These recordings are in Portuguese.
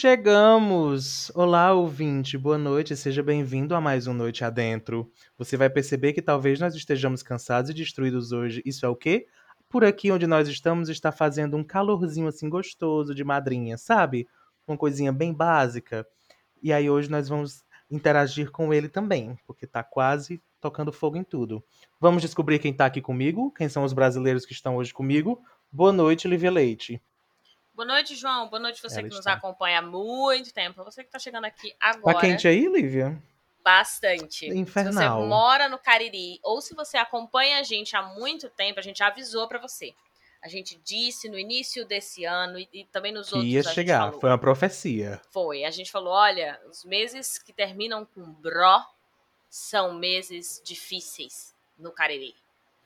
Chegamos! Olá, ouvinte, boa noite, seja bem-vindo a mais um Noite Adentro. Você vai perceber que talvez nós estejamos cansados e destruídos hoje. Isso é o quê? Por aqui onde nós estamos está fazendo um calorzinho assim gostoso de madrinha, sabe? Uma coisinha bem básica. E aí hoje nós vamos interagir com ele também, porque tá quase tocando fogo em tudo. Vamos descobrir quem tá aqui comigo, quem são os brasileiros que estão hoje comigo. Boa noite, Lívia Leite. Boa noite, João. Boa noite você Ela que nos está. acompanha há muito tempo. Você que está chegando aqui Tá agora. quente aí, Lívia? Bastante. Infernal. Se você mora no Cariri ou se você acompanha a gente há muito tempo, a gente avisou para você. A gente disse no início desse ano e, e também nos Que outros ia chegar, falou. foi uma profecia. Foi. A gente falou, olha, os meses que terminam com bro são meses difíceis no Cariri,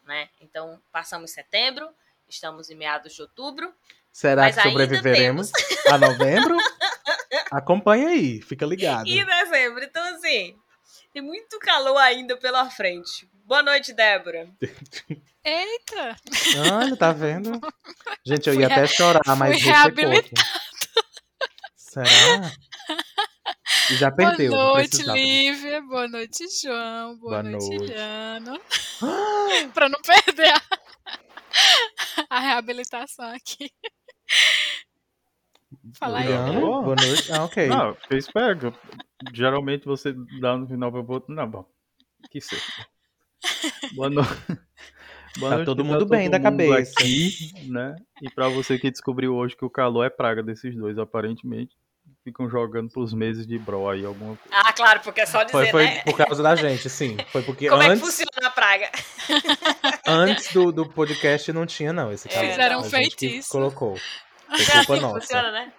né? Então, passamos setembro, estamos em meados de outubro. Será Mas que sobreviveremos a novembro? Acompanha aí, fica ligado. E dezembro. Então, assim, tem muito calor ainda pela frente. Boa noite, Débora. Eita! Olha, tá vendo? Gente, eu ia até chorar, mas fui pouco. Será? E já perdeu. Boa noite. Lívia. Boa noite, João. Boa Boa, noite, noite. Liano. pra não perder a, a reabilitação aqui. Fala aí, Liano. boa noite. Ah, ok. Não, eu espero. Geralmente você dá no final pra botar. Não, bom. Que seja. Boa noite. Boa Tá noite todo mundo bem da cabeça. Aqui, né? E pra você que descobriu hoje que o calor é praga desses dois, aparentemente. Ficam jogando pros meses de bro aí alguma coisa. Ah, claro, porque é só dizer, Foi, foi né? por causa da gente, sim. Foi porque Como é que antes, funciona a praga? antes do, do podcast não tinha, não, esse calor. Fizeram A um feitiço. Colocou. Foi É culpa assim que nossa. funciona, né?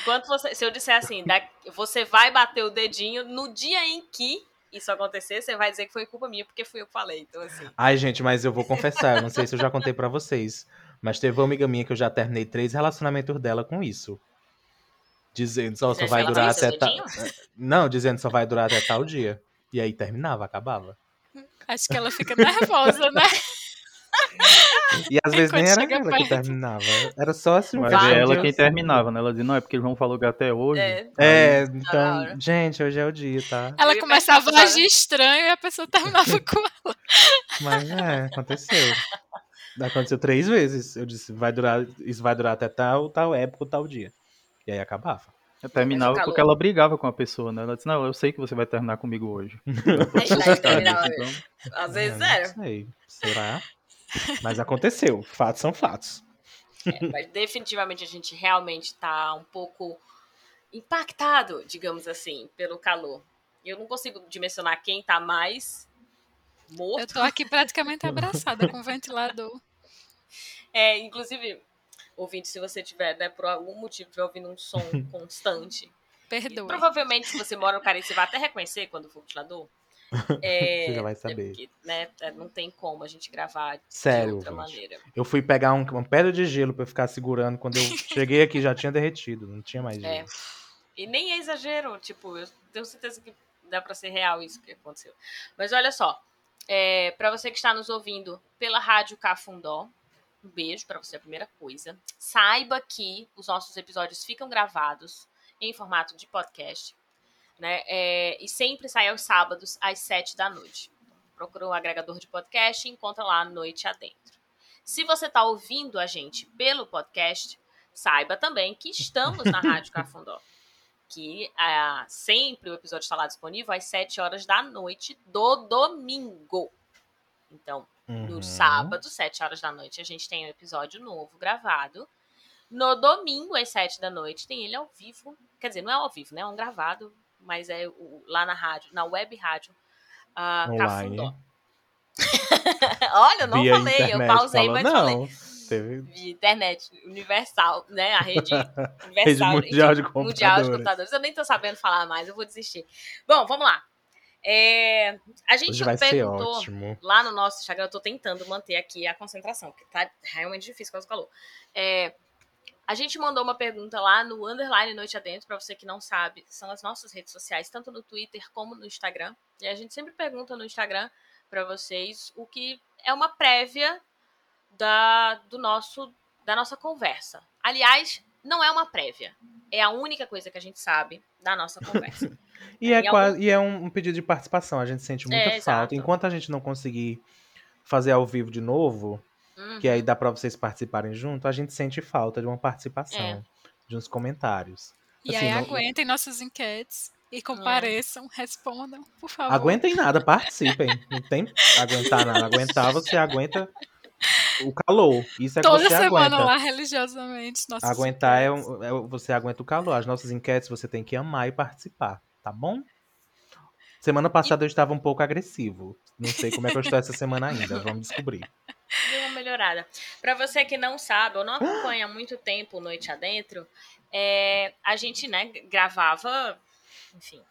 Enquanto você. Se eu disser assim, da- você vai bater o dedinho no dia em que isso acontecer, você vai dizer que foi culpa minha, porque fui eu que falei. Então, assim. Ai, gente, mas eu vou confessar, eu não sei se eu já contei pra vocês, mas teve uma amiga minha que eu já terminei três relacionamentos dela com isso. Dizendo só, só vai durar até tal. Não, dizendo só vai durar até tal dia. E aí terminava, acabava. Acho que ela fica nervosa, né? E às vezes nem era ela que perto. terminava. Era só assim Mas questão é ela quem terminava, né? Ela dizia, não, é porque eles vão falou que até hoje. É. É, então, gente, hoje é o dia, tá? Ela começava a agir estranho e a pessoa terminava com ela. Mas é, aconteceu. Aconteceu três vezes. Eu disse, vai durar, isso vai durar até tal, tal época, tal dia. E aí acabava. Eu terminava porque ela brigava com a pessoa, né? Ela disse, não, eu sei que você vai terminar comigo hoje. Terminava Então, mesmo. Às vezes É, era. Não sei. Será? Mas aconteceu. Fatos são fatos. É, mas definitivamente a gente realmente tá um pouco impactado, digamos assim, pelo calor. Eu não consigo dimensionar quem tá mais Eu morto. tô aqui praticamente abraçada com o ventilador. É, inclusive, ouvinte, se você tiver, né, por algum motivo, estiver ouvindo um som constante, e Perdoe. provavelmente se você mora no Caribe, você vai até reconhecer quando for ventilador. É, Você já vai é saber. porque, né, é, não tem como a gente gravar de Sério, outra ouvinte. maneira. Eu fui pegar um- uma pedra de gelo eu ficar segurando. Quando eu cheguei aqui já tinha derretido. Não tinha mais É. gelo. E nem é exagero, tipo, eu tenho certeza que dá pra ser real isso que aconteceu. Mas olha só, é, para você que está nos ouvindo pela Rádio Cafundó, um beijo pra você, a primeira coisa. Saiba que os nossos episódios ficam gravados em formato de podcast, né? É, e sempre sai aos sábados, às sete da noite. Procura um agregador de podcast e encontra lá Noite Adentro. Se você está ouvindo a gente pelo podcast, saiba também que estamos na Rádio Cafundó. Que ah, sempre o episódio está lá disponível às 7 horas da noite do domingo. Então, no Uhum. sábado, 7 horas da noite, a gente tem um episódio novo gravado. No domingo, às 7 da noite, tem ele ao vivo. Quer dizer, não é ao vivo, né? É um gravado, mas é o- lá na rádio, na web rádio Online. Cafundó. Olha, eu não Via falei, eu pausei, falou, mas não, falei. Teve Via internet universal, né? A rede universal. rede mundial de Mundial de computadores. computadores. Eu nem tô sabendo falar mais, eu vou desistir. Bom, vamos lá. É, a gente perguntou lá no nosso Instagram, eu tô tentando manter aqui a concentração, porque tá realmente difícil com o calor. É, a gente mandou uma pergunta lá no underline Noite Adentro, pra você que não sabe, são as nossas redes sociais, tanto no Twitter como no Instagram. E a gente sempre pergunta no Instagram pra vocês o que é uma prévia da, do nosso, da nossa conversa. Aliás, não é uma prévia. É a única coisa que a gente sabe da nossa conversa. E é, Em quase, e é um, um pedido de participação. A gente sente muita É, falta. exato. Enquanto a gente não conseguir fazer ao vivo de novo, Uhum. que aí dá pra vocês participarem junto, a gente sente falta de uma participação, É. de uns comentários. E Assim, aí não- aguentem nossas enquetes e compareçam, respondam, por favor. Aguentem nada, participem. Não tem aguentar nada. Aguentar, você aguenta o calor. Isso é que Toda você semana aguenta. lá, religiosamente. Aguentar é, é você aguenta o calor. As nossas enquetes você tem que amar e participar, tá bom? Semana passada eu estava um pouco agressivo. Não sei como é que eu estou essa semana ainda. Vamos descobrir. Melhorada. Pra você que não sabe ou não acompanha há muito tempo Noite Adentro, é, a gente, né, gravava, enfim,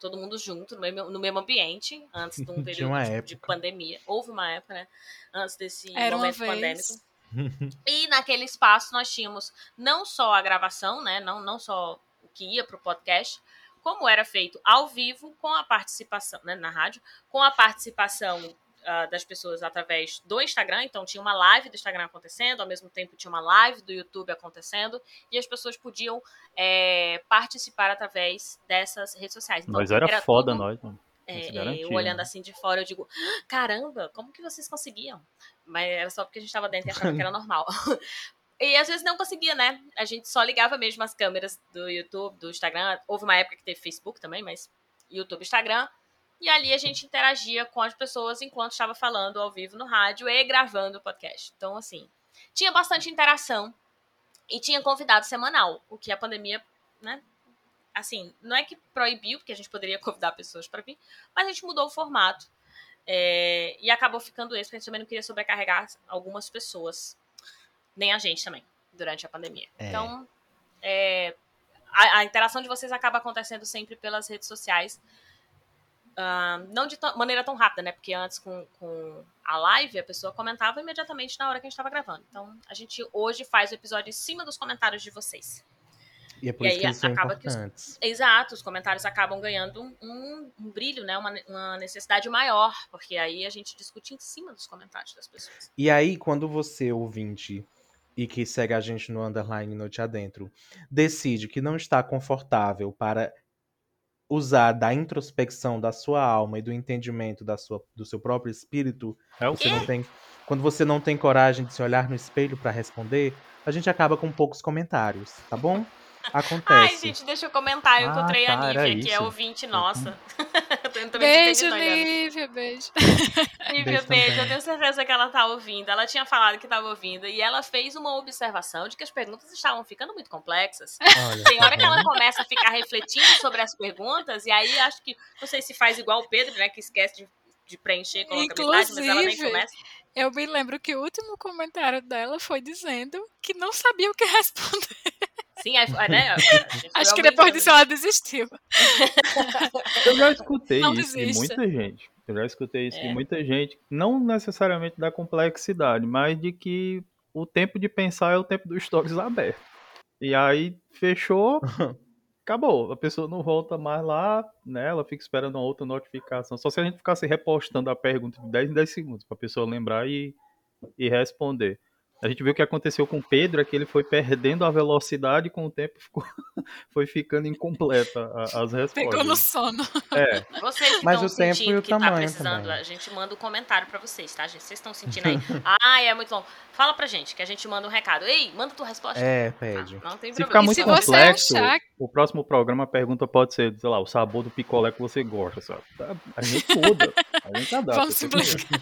todo mundo junto, no mesmo, no mesmo ambiente, antes de um período uma de, de pandemia. Houve uma época, né, antes desse Era uma momento vez. pandêmico. E naquele espaço nós tínhamos não só a gravação, né, não, não só o que ia pro podcast, como era feito ao vivo com a participação, né, na rádio, com a participação ah, das pessoas através do Instagram. Então tinha uma live do Instagram acontecendo, ao mesmo tempo tinha uma live do YouTube acontecendo e as pessoas podiam é, participar através dessas redes sociais. Então, Nós era, foda, tudo- nós, mano. é, é, garantia, eu olhando né? assim de fora, eu digo, "Ah, caramba, como que vocês conseguiam? Mas era só porque a gente tava dentro e achava que era normal. E às vezes não conseguia, né? A gente só ligava mesmo as câmeras do YouTube, do Instagram. Houve uma época que teve Facebook também, mas YouTube, Instagram. E ali a gente interagia com as pessoas enquanto estava falando ao vivo no rádio e gravando o podcast. Então, assim, tinha bastante interação e tinha convidado semanal, o que a pandemia, né? Assim, não é que proibiu, porque a gente poderia convidar pessoas para vir, mas a gente mudou o formato. é, e acabou ficando esse, porque a gente também não queria sobrecarregar algumas pessoas, nem a gente também, durante a pandemia. É. Então, é, a, a interação de vocês acaba acontecendo sempre pelas redes sociais. Ah, não de maneira tão rápida, né? Porque antes com, com a live a pessoa comentava imediatamente na hora que a gente estava gravando. Então a gente hoje faz o episódio em cima dos comentários de vocês. E é por E isso aí que eles acaba que os-. Exato, os comentários acabam ganhando um, um- um brilho, né? Uma, uma necessidade maior, porque aí a gente discute em cima dos comentários das pessoas. E aí, quando você, ouvinte, e que segue a gente no underline Noite Adentro, decide que não está confortável para usar da introspecção da sua alma e do entendimento da sua, do seu próprio espírito, É o você quê? não tem, quando você não tem coragem de se olhar no espelho para responder, a gente acaba com poucos comentários, tá bom? Acontece. Ai, gente, deixa eu comentar. Eu Ah, encontrei tá, a Nívia, que é ouvinte nossa. eu também Beijo. Lívia, beijo. Lívia, Beijo beijo. Eu tenho certeza que ela tá ouvindo. Ela tinha falado que estava ouvindo. E ela fez uma observação de que as perguntas estavam ficando muito complexas. Olha, Tem tá hora que ela começa a ficar refletindo sobre as perguntas. E aí acho que, não sei se faz igual o Pedro, né? Que esquece de, de preencher, coloca metade, mas ela nem Inclusive, começa. Eu me lembro que o último comentário dela foi dizendo que não sabia o que responder. Sim, aí, né? a gente foi Acho que depois disso ela desistiu. Eu já escutei Não isso de desista. muita gente. Eu já escutei isso É. de muita gente. Não necessariamente da complexidade, mas de que o tempo de pensar é o tempo dos stories aberto. E aí fechou, acabou. A pessoa não volta mais lá, né? Ela fica esperando uma outra notificação. Só se a gente ficasse repostando a pergunta de 10 em 10 segundos pra pessoa lembrar e, e responder. A gente viu o que aconteceu com o Pedro, é que ele foi perdendo a velocidade com o tempo, ficou, foi ficando incompleta a- as respostas. Pegou no sono. É, Vocês Mas o tempo e sentindo o que tá tamanho precisando, também. a gente manda um comentário pra vocês, tá, gente? Vocês estão sentindo aí? ah, é muito bom. Fala pra gente, que a gente manda um recado. Ei, manda tua resposta. É, Ah, pede. não tem Se problema. ficar E muito se você complexo, achar- o próximo programa a pergunta pode ser, sei lá, o sabor do picolé que você gosta, sabe? Tá, A gente muda, a gente adapta. Vamos simplificar.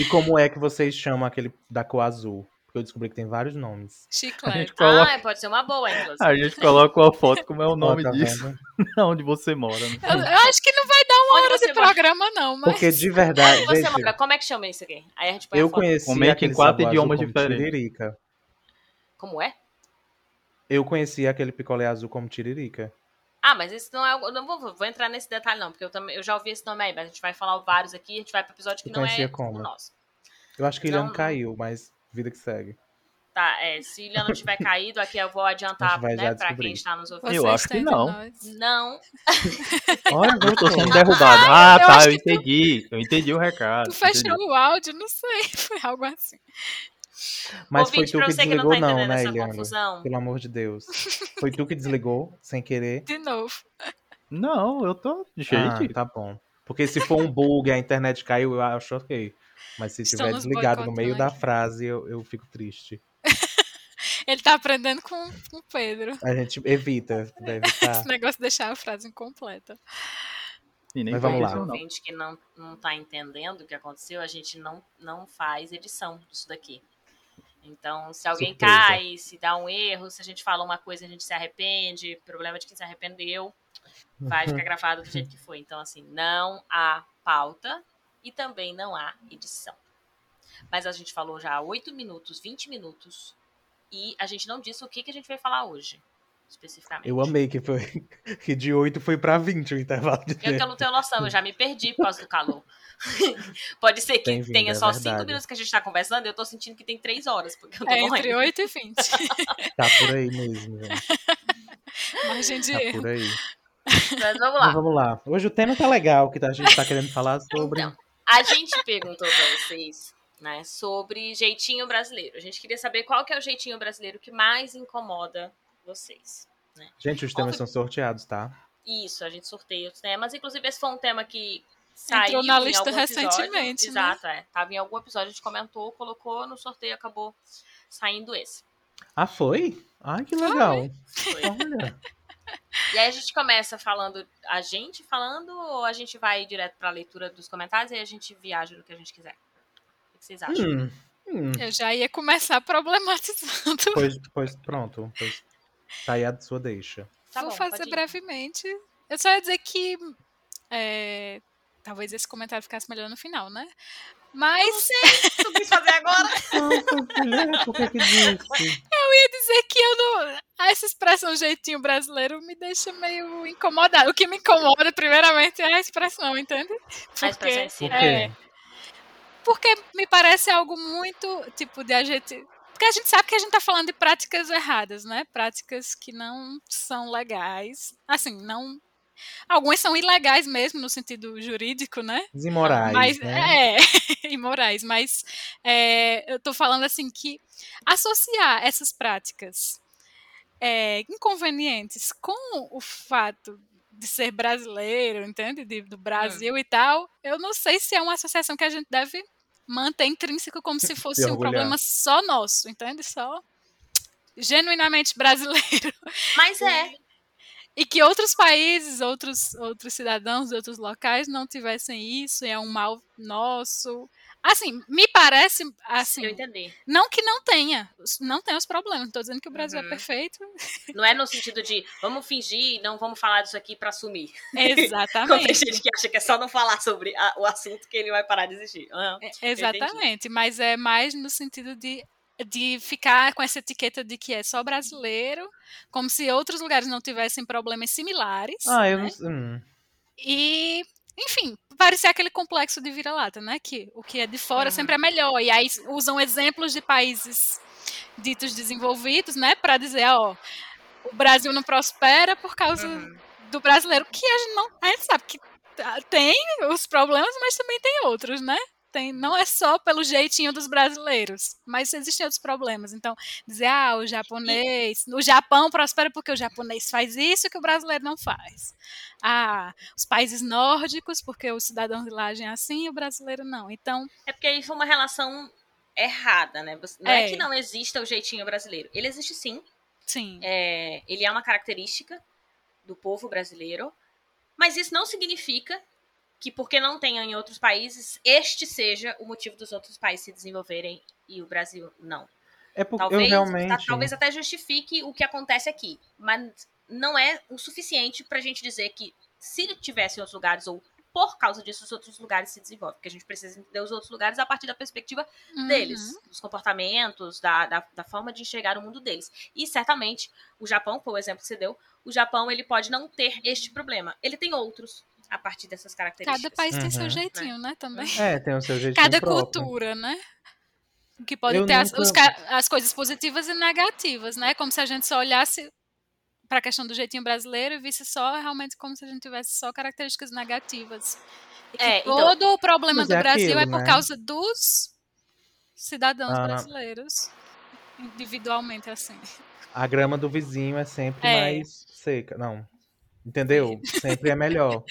E como é que vocês chamam aquele da cor azul? Porque eu descobri que tem vários nomes. A Chiclete. gente coloca, Ah, pode ser uma boa, inclusive. a gente coloca uma foto, como é o nome tá disso, onde você mora. Né? Eu, eu acho que não vai dar uma Onde hora de mora? programa, não, mas. Porque de verdade, Onde você gente, mora? Como é que chama isso aqui? Aí a gente põe a eu foto. conheci Comente em aquele quatro sabor azul idiomas como diferentes. tiririca. Como é? Eu conheci aquele picolé azul como tiririca. Ah, mas esse não é. Eu não vou, vou entrar nesse detalhe, não, porque eu, também, eu já ouvi esse nome aí, mas a gente vai falar vários aqui, a gente vai pro episódio que não é conhecia o como? nosso. Eu acho que ele Não, caiu, mas vida que segue. Tá, é, se não tiver caído, aqui eu vou adiantar, né, pra quem está nos ouvindo. Eu acho que não. Não, Olha, Eu tô sendo gostou. derrubado. Ah, eu tá, eu que tu- entendi. Eu entendi o recado. Tu fechou entendi. o áudio? Não sei. Foi algo assim. Mas Ouvinte, foi tu pra que você que não desligou, tá não, né, Eliana? confusão. Pelo amor de Deus. Foi tu que desligou, sem querer. De novo. Não, eu tô. Ah, Gente, tá bom. Porque se for um bug, a internet caiu, eu acho ok. Mas se estiver desligado no meio da frase, eu, eu fico triste. Ele tá aprendendo com, o Pedro. A gente evita, evitar. Esse negócio de deixar a frase incompleta. e nem Mas vamos lá. ouvinte que não, não tá entendendo o que aconteceu, a gente não, não faz edição disso daqui. Então, se alguém Surpresa. cai, se dá um erro, se a gente fala uma coisa e a gente se arrepende, problema de quem se arrependeu, vai ficar gravado do jeito que foi. Então, assim, não há pauta e também não há edição. Mas a gente falou já há 8 minutos, 20 minutos, e a gente não disse o que, que a gente vai falar hoje, especificamente. Eu amei que foi que de 8 foi pra 20 o intervalo de Eu que eu tempo. não tenho noção, eu já me perdi por causa do calor. Pode ser que tenha é só cinco verdade. minutos que a gente tá conversando, eu tô sentindo que tem três horas, porque eu tô É entre morrendo. 8 e 20. Tá por aí mesmo, gente. Margem de Tá erro. por aí. Mas vamos Mas lá. vamos lá. Hoje o tema tá legal, que a gente tá querendo falar sobre. Então, a gente perguntou pra vocês, né, sobre jeitinho brasileiro. A gente queria saber qual que é o jeitinho brasileiro que mais incomoda vocês. Gente, os temas são sorteados, tá? Isso, a gente sorteia os temas. Inclusive, esse foi um tema que saiu Entrou na em lista algum episódio. recentemente, né? Exato, é. Tava em algum episódio, a gente comentou, colocou no sorteio, acabou saindo esse. Ah, foi? Ai, que legal. Foi. Olha. E aí a gente começa falando, a gente falando, ou a gente vai direto pra leitura dos comentários e aí a gente viaja no que a gente quiser? O que vocês acham? Hum, hum. Eu já ia começar problematizando. Pois, pois pronto. Pois, tá aí a sua deixa. Tá Vou bom, fazer brevemente. Eu só ia dizer que. é, talvez esse comentário ficasse melhor no final, né? Mas Tu quis fazer agora? Por que que disse? dizer que eu não. Essa expressão jeitinho brasileiro me deixa meio incomodada. O que me incomoda, primeiramente, é a expressão, entende? A expressão né? É, porque me parece algo muito, tipo, de a gente. Porque a gente sabe que a gente tá falando de práticas erradas, né? Práticas que não são legais. Assim, não. Algumas são ilegais mesmo, no sentido jurídico, né? Imorais, Mas, né? é, imorais, mas é, eu tô falando assim que associar essas práticas é, inconvenientes com o fato de ser brasileiro, entende? De- do Brasil e tal, eu não sei se é uma associação que a gente deve manter intrínseco como se fosse um problema só nosso, entende? Só genuinamente brasileiro. Mas é. E que outros países, outros, outros cidadãos de outros locais não tivessem isso, é um mal nosso. Assim, me parece, assim, Eu entendi. não que não tenha, não tem os problemas, não tô dizendo que o Brasil Uhum. é perfeito. Não é no sentido de vamos fingir, não vamos falar disso aqui pra sumir. Quando tem Exatamente. gente que acha que é só não falar sobre a- o assunto que ele vai parar de existir. É, Exatamente, mas é mais no sentido de, de ficar com essa etiqueta de que é só brasileiro, como se outros lugares não tivessem problemas similares. Ah, eu né? não. Hum. E, enfim, parecer aquele complexo de vira-lata, né? Que o que é de fora Uhum. sempre é melhor. E aí usam exemplos de países ditos desenvolvidos, né? Para dizer, ó, o Brasil não prospera por causa Uhum. do brasileiro, que a gente não. A gente sabe que tá- tem os problemas, mas também tem outros, né? Tem, não é só pelo jeitinho dos brasileiros, mas existem outros problemas. Então, dizer, ah, o japonês, o Japão prospera porque o japonês faz isso que o brasileiro não faz. Ah, os países nórdicos, porque os cidadãos de lá agem assim e o brasileiro não. Então, É porque aí foi uma relação errada, né? Não é. É. que não exista o jeitinho brasileiro. Ele existe sim. sim. É, ele é uma característica do povo brasileiro. Mas isso não significa que porque não tenha em outros países, este seja o motivo dos outros países se desenvolverem e o Brasil não. É porque eu Talvez, realmente. tá- talvez até justifique o que acontece aqui, mas não é o suficiente pra gente dizer que se tivesse em outros lugares ou por causa disso os outros lugares se desenvolvem, porque a gente precisa entender os outros lugares a partir da perspectiva deles, Uhum. dos comportamentos, da, da, da forma de enxergar o mundo deles. E certamente o Japão, foi o exemplo que você deu, o Japão ele pode não ter este problema, ele tem outros a partir dessas características. Cada país tem seu Uhum. jeitinho, né? Também. É, tem o seu jeitinho Cada próprio. cultura, né? Que pode Eu ter as, nunca- os ca- as coisas positivas e negativas, né? Como se a gente só olhasse para a questão do jeitinho brasileiro e visse só realmente como se a gente tivesse só características negativas. E que É, então- todo o problema do é Brasil aquilo, é por né? causa dos cidadãos Ah. brasileiros individualmente assim. A grama do vizinho é sempre É. mais seca. Não. Entendeu? Sempre é melhor.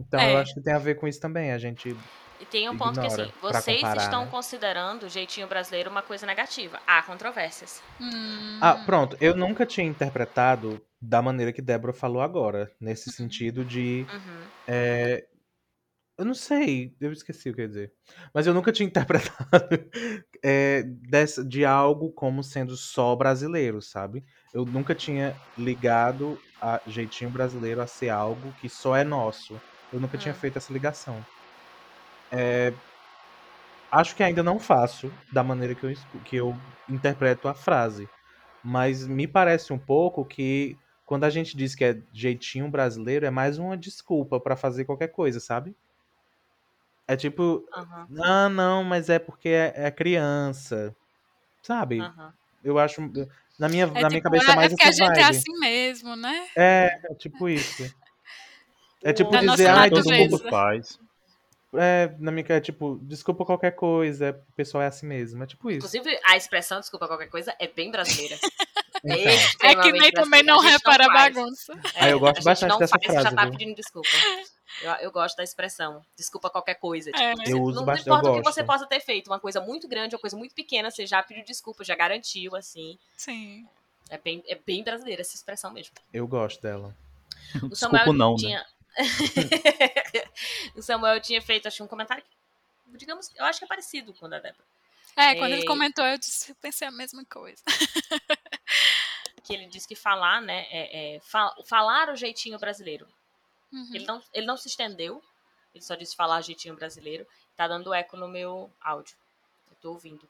Então eu É. acho que tem a ver com isso também. A gente. E tem um ponto que Ignora, assim, pra vocês comparar, estão né? considerando o jeitinho brasileiro uma coisa negativa. Há controvérsias. Hum, Ah, pronto. Eu nunca tinha interpretado da maneira que Débora falou agora. Nesse sentido de. Uhum. é, Eu não sei, eu esqueci o que eu ia dizer. Mas eu nunca tinha interpretado é, dessa, de algo como sendo só brasileiro, sabe? Eu nunca tinha ligado a jeitinho brasileiro a ser algo que só é nosso. Eu nunca tinha Hum. feito essa ligação. É, acho que ainda não faço da maneira que eu, que eu interpreto a frase. Mas me parece um pouco que quando a gente diz que é jeitinho brasileiro, é mais uma desculpa pra fazer qualquer coisa, sabe? É tipo, ah, não, mas é porque é, é criança. Sabe? Eu acho. Na minha, é, na minha tipo, cabeça é é, mais é porque a gente é vibe. assim mesmo, né? É, é tipo isso. É tipo Da dizer, ai, Todo mundo faz. É, na minha é tipo, desculpa qualquer coisa, o pessoal é assim mesmo. É tipo isso. Inclusive, a expressão, desculpa qualquer coisa, é bem brasileira. Então. É que nem também não repara a bagunça. Ah, eu gosto a gente bastante não dessa faz, já frase, tá viu? pedindo desculpa. Eu, eu gosto da expressão, desculpa qualquer coisa. Tipo, É. você- Eu uso não bastante, eu importa o que você possa ter feito, uma coisa muito grande, uma coisa muito pequena, você já pediu desculpa, já garantiu, assim. Sim. É bem, é bem brasileira essa expressão mesmo. Eu gosto dela. O Desculpa Samuel não, né? tinha... o Samuel tinha feito, acho que um comentário que, digamos, eu acho que é parecido com o da Débora. É, quando ele É. comentou, eu, disse, eu pensei a mesma coisa. Que ele disse que falar, né, é, é fa- falar o jeitinho brasileiro. Uhum. Ele não, ele não se estendeu, ele só disse falar jeitinho brasileiro. Tá dando eco no meu áudio. Eu tô ouvindo.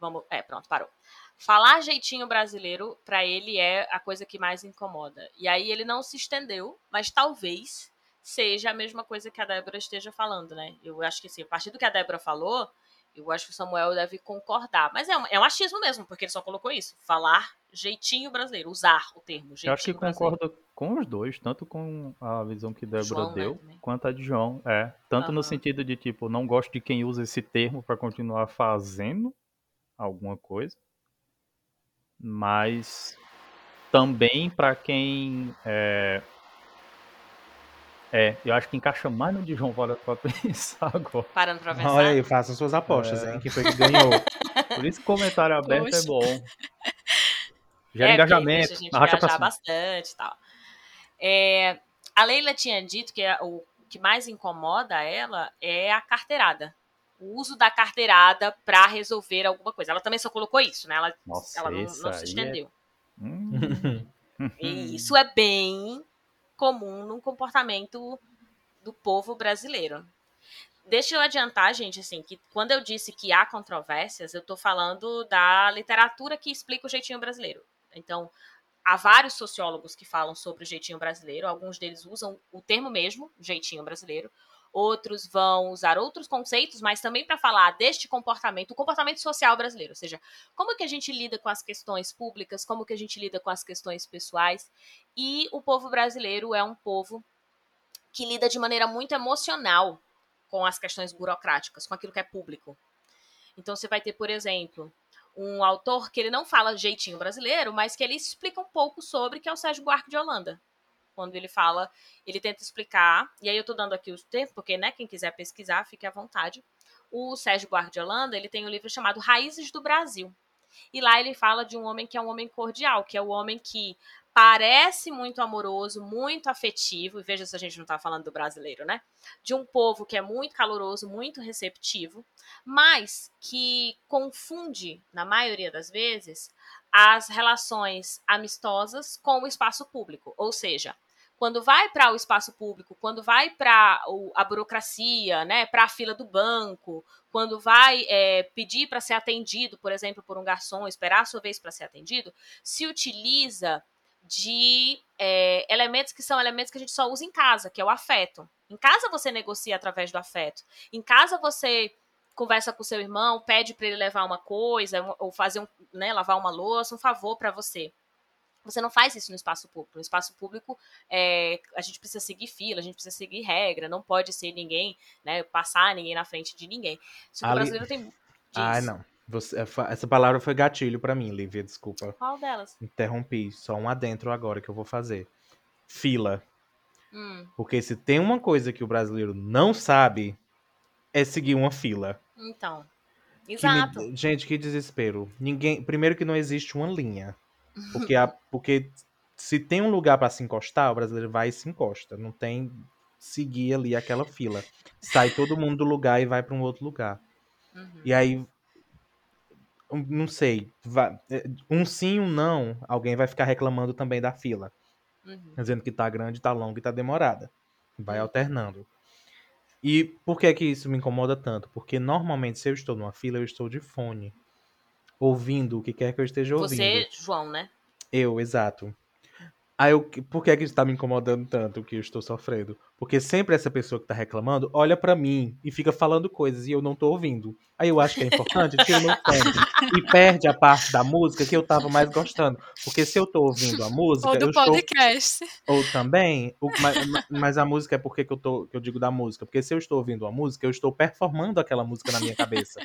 Vamos, é, pronto, parou. Falar jeitinho brasileiro, pra ele, é a coisa que mais incomoda. E aí ele não se estendeu, mas talvez seja a mesma coisa que a Débora esteja falando, né? Eu acho que assim, a partir do que a Débora falou, eu acho que o Samuel deve concordar. Mas é um, é um achismo mesmo, porque ele só colocou isso. Falar jeitinho brasileiro, usar o termo jeitinho Eu acho que brasileiro. concordo com os dois, tanto com a visão que Débora João, né, deu, também. quanto a de João. É, tanto no Aham. sentido de tipo, não gosto de quem usa esse termo pra continuar fazendo alguma coisa, mas também pra quem é, é, eu acho que encaixa mais no de João Vara pra pensar agora. Parando pra pensar. Olha aí, façam suas apostas, É. hein? Quem foi que ganhou? Por isso que comentário aberto é Poxa. bom. Gera É, porque aí engajamento, deixa a gente cima. bastante e tal. É, a Leila tinha dito que o que mais incomoda ela é a carteirada. O uso da carteirada pra resolver alguma coisa. Ela também só colocou isso, né? Ela, Nossa, ela não, não se é- estendeu. Hum. E isso é bem comum no comportamento do povo brasileiro. Deixa eu adiantar, gente, assim, que quando eu disse que há controvérsias, eu tô falando da literatura que explica o jeitinho brasileiro. Então, há vários sociólogos que falam sobre o jeitinho brasileiro, alguns deles usam o termo mesmo, jeitinho brasileiro, outros vão usar outros conceitos, mas também para falar deste comportamento, o comportamento social brasileiro, ou seja, como que a gente lida com as questões públicas, como que a gente lida com as questões pessoais, e o povo brasileiro é um povo que lida de maneira muito emocional com as questões burocráticas, com aquilo que é público. Então você vai ter, por exemplo, um autor que ele não fala jeitinho brasileiro, mas que ele explica um pouco sobre, que é o Sérgio Buarque de Holanda. Quando ele fala, ele tenta explicar, e aí eu tô dando aqui os tempos, porque né, quem quiser pesquisar, fique à vontade. O Sérgio Holanda, ele tem um livro chamado Raízes do Brasil. E lá ele fala de um homem que é um homem cordial, que é o homem que parece muito amoroso, muito afetivo, e veja se a gente não tá falando do brasileiro, né? De um povo que é muito caloroso, muito receptivo, mas que confunde, na maioria das vezes, as relações amistosas com o espaço público. Ou seja, quando vai para o espaço público, quando vai para a burocracia, né, para a fila do banco, quando vai é, pedir para ser atendido, por exemplo, por um garçom, esperar a sua vez para ser atendido, se utiliza de é, elementos que são elementos que a gente só usa em casa, que é o afeto. Em casa você negocia através do afeto. Em casa você conversa com seu irmão, pede para ele levar uma coisa ou fazer um, né, lavar uma louça, um favor para você. Você não faz isso no espaço público. No espaço público, é, a gente precisa seguir fila, a gente precisa seguir regra, não pode ser ninguém, né, passar ninguém na frente de ninguém. Só que o Ali- brasileiro tem. Diz. Ai, não. Você- essa palavra foi gatilho pra mim, Lívia, desculpa. Qual delas? Interrompi, só um adentro agora que eu vou fazer. Fila. Hum, Porque se tem uma coisa que o brasileiro não sabe, é seguir uma fila. então. Que Exato. me- Gente, que desespero. Ninguém, primeiro que não existe uma linha. Porque, a- porque se tem um lugar pra se encostar, o brasileiro vai e se encosta. Não tem seguir ali aquela fila. Sai todo mundo do lugar e vai pra um outro lugar. Uhum. E aí, não sei, vai- é, um sim, um não, alguém vai ficar reclamando também da fila. Uhum. Dizendo que tá grande, tá longa e tá demorada. Vai Hum. alternando. E por que que isso me incomoda tanto? Porque normalmente, se eu estou numa fila, eu estou de fone. Ouvindo o que quer que eu esteja ouvindo. Você, João, né? Eu, exato. Aí, eu, por que que isso tá me incomodando tanto, o que eu estou sofrendo? Porque sempre essa pessoa que tá reclamando olha pra mim e fica falando coisas e eu não tô ouvindo. Aí eu acho que é importante, tira meu fone. E perde a parte da música que eu tava mais gostando. Porque se eu tô ouvindo a música, Ou eu do estou podcast. ou também, o- mas, ma- mas a música é porque que eu, tô, que eu digo da música. Porque se eu estou ouvindo a música, eu estou performando aquela música na minha cabeça.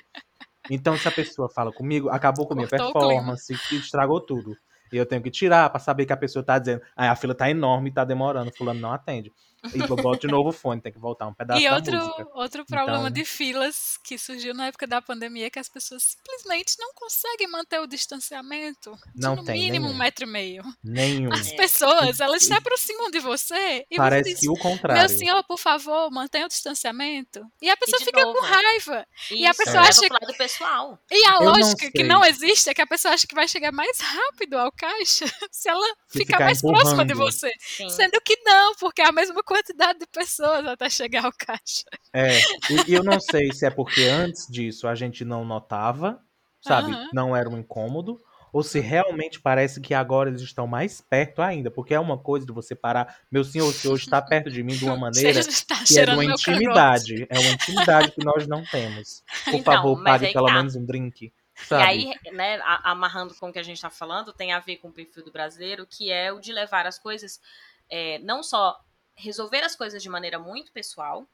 Então, se a pessoa fala comigo, acabou com a minha Cortou performance, e estragou tudo. E eu tenho que tirar pra saber que a pessoa tá dizendo, ah, a fila tá enorme e tá demorando, fulano não atende. E eu boto de novo o fone, tem que voltar um pedaço E da outro, música. outro problema Então- de filas que surgiu na época da pandemia é que as pessoas simplesmente não conseguem manter o distanciamento de Não no tem mínimo nenhum. um metro e meio. Nenhum. As pessoas, elas se aproximam de você e Parece você diz, que o contrário. meu senhor, por favor, mantenha o distanciamento. E a pessoa de fica novo, com raiva. E a Isso, pessoa acha pro lado pessoal. E a Eu não lógica que sei. não existe é que a pessoa acha que vai chegar mais rápido ao caixa se ela Se ficar, ficar mais próxima de empurrando. você. Sim. Sendo que não, porque é a mesma quantidade de pessoas até chegar ao caixa. É, e e eu não sei se é porque antes disso a gente não notava, sabe? Aham. Não era um incômodo. Ou se realmente parece que agora eles estão mais perto ainda. Porque é uma coisa de você parar. Meu senhor, o senhor está perto de mim de uma maneira que é uma intimidade. É uma intimidade que nós não temos. Por Então, favor, pague pelo tá. menos um drink. E Sabe? aí, né, amarrando com o que a gente está falando, tem a ver com o perfil do brasileiro, que é o de levar as coisas, é, não só resolver as coisas de maneira muito pessoal,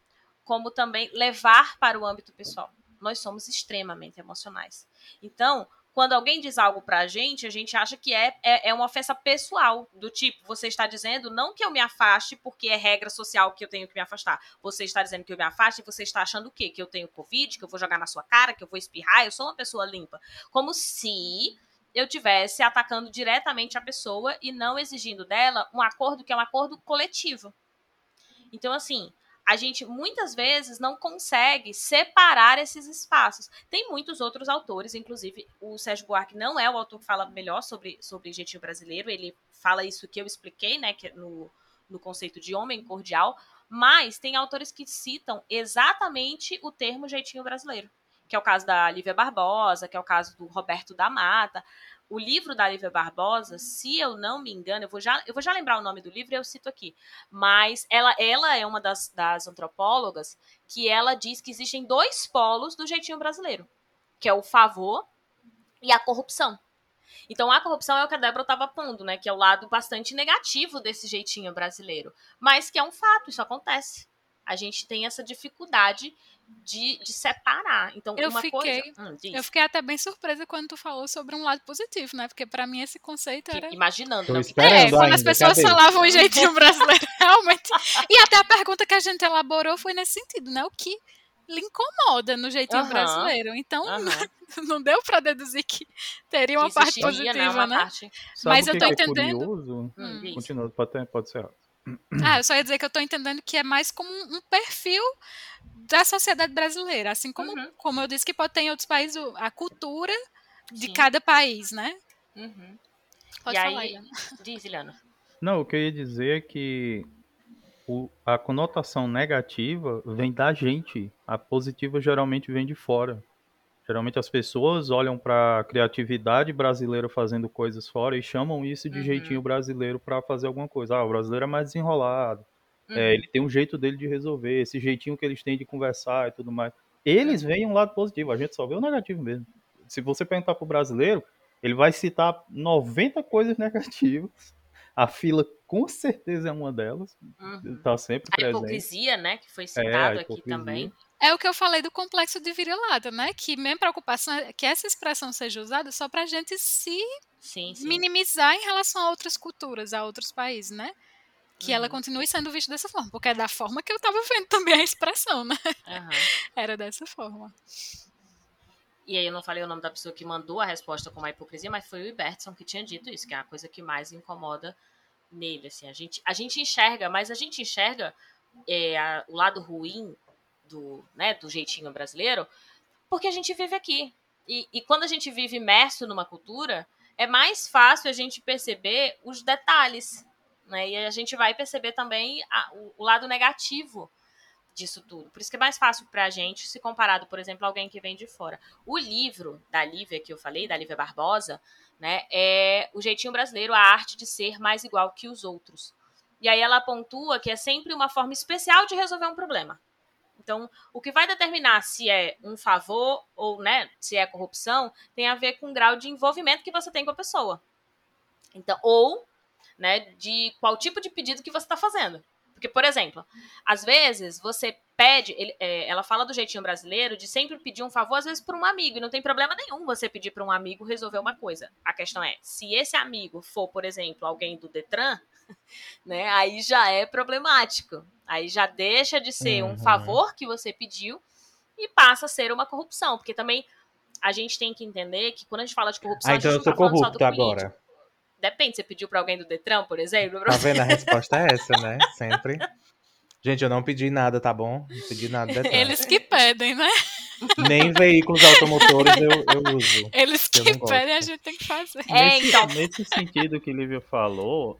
como também levar para o âmbito pessoal. Nós somos extremamente emocionais. Então, quando alguém diz algo pra gente, a gente acha que é, é, é uma ofensa pessoal, do tipo, você está dizendo não que eu me afaste porque é regra social que eu tenho que me afastar. Você está dizendo que eu me afaste e você está achando o quê? Que eu tenho Covid, que eu vou jogar na sua cara, que eu vou espirrar, eu sou uma pessoa limpa. Como se eu tivesse atacando diretamente a pessoa e não exigindo dela um acordo que é um acordo coletivo. Então, assim, a gente muitas vezes não consegue separar esses espaços. Tem muitos outros autores, inclusive o Sérgio Buarque não é o autor que fala melhor sobre, sobre jeitinho brasileiro, ele fala isso que eu expliquei, né, que é no, no conceito de homem cordial, mas tem autores que citam exatamente o termo jeitinho brasileiro, que é o caso da Lívia Barbosa, que é o caso do Roberto da Mata. O livro da Lívia Barbosa, se eu não me engano, eu vou já, eu vou já lembrar o nome do livro e eu cito aqui. Mas ela, ela é uma das, das antropólogas que ela diz que existem dois polos do jeitinho brasileiro, que é o favor e a corrupção. Então, a corrupção é o que a Débora estava pondo, né? Que é o lado bastante negativo desse jeitinho brasileiro. Mas que é um fato, isso acontece. A gente tem essa dificuldade de, de separar. Então, Eu uma fiquei- coisa. Hum. Eu fiquei até bem surpresa quando tu falou sobre um lado positivo, né? Porque pra mim esse conceito era. imaginando, Tô não, que esperando É, quando as pessoas cadê? falavam um jeitinho brasileiro, realmente. E até a pergunta que a gente elaborou foi nesse sentido, né? O que lhe incomoda no jeitinho Aham. brasileiro. Então, Aham. não deu pra deduzir que teria uma Que parte existiria, positiva, uma né? parte- Mas o eu tô que entendendo. É curioso? Hum. Continua, pode, ter- pode ser. Ah, eu só ia dizer que eu tô entendendo que é mais como um perfil da sociedade brasileira. Assim como, Uhum. como eu disse que pode ter em outros países a cultura de Sim. cada país, né? Uhum. Pode E falar, aí- Ilana. Diz, Iliana. Não, o que eu ia dizer é que o- a conotação negativa vem da gente, a positiva geralmente vem de fora. Geralmente as pessoas olham para a criatividade brasileira fazendo coisas fora e chamam isso de Uhum. jeitinho brasileiro para fazer alguma coisa. Ah, o brasileiro é mais desenrolado. Uhum. É, ele tem um jeito dele de resolver, esse jeitinho que eles têm de conversar e tudo mais. Eles É. veem um lado positivo, a gente só vê o negativo mesmo. Se você perguntar pro brasileiro, ele vai citar 90 coisas negativas. A fila com certeza é uma delas, Uhum. tá sempre A presente. hipocrisia, né, que foi É, a citado aqui hipocrisia. também. É o que eu falei do complexo de vira-lata, né? Que minha preocupação é que essa expressão seja usada só pra gente se Sim, sim. minimizar em relação a outras culturas, a outros países, né? Que ela Uhum. continue sendo vista dessa forma, porque é da forma que eu tava vendo também a expressão, né? Aham. Era dessa forma. E aí eu não falei o nome da pessoa que mandou a resposta com uma hipocrisia, mas foi o Ibertson que tinha dito isso, que é a coisa que mais incomoda nele. Assim, a, gente, a gente enxerga, mas a gente enxerga é, a- o lado ruim do, né, do jeitinho brasileiro porque a gente vive aqui. E, e quando a gente vive imerso numa cultura, é mais fácil a gente perceber os detalhes. Né? E a gente vai perceber também a- o, o lado negativo disso tudo. Por isso que é mais fácil pra gente se comparado, por exemplo, a alguém que vem de fora. O livro da Lívia que eu falei, da Lívia Barbosa, né, é o jeitinho brasileiro, a arte de ser mais igual que os outros. E aí ela pontua que é sempre uma forma especial de resolver um problema. Então, o que vai determinar se é um favor ou, né, se é corrupção, tem a ver com o grau de envolvimento que você tem com a pessoa. Então, ou, né, de qual tipo de pedido que você está fazendo. Porque, por exemplo, às vezes você pede, ele- é, ela fala do jeitinho brasileiro de sempre pedir um favor, às vezes por um amigo, e não tem problema nenhum você pedir para um amigo resolver uma coisa. A questão é, se esse amigo for, por exemplo, alguém do Detran, né, aí já é problemático. Aí já deixa de ser um Uhum. favor que você pediu e passa a ser uma corrupção, porque também a gente tem que entender que quando a gente fala de corrupção, Ah, a então gente eu não sou tá falando só do corrupto político. agora. Depende, você pediu para alguém do Detran, por exemplo, Tá vendo? A resposta é essa, né? Sempre. Gente, eu não pedi nada, tá bom? Não pedi nada. Detran. Eles que pedem, né? Nem veículos automotor eu, eu uso. Eles que pedem, a gente tem que fazer. É, nesse, então. nesse sentido que Lívia falou,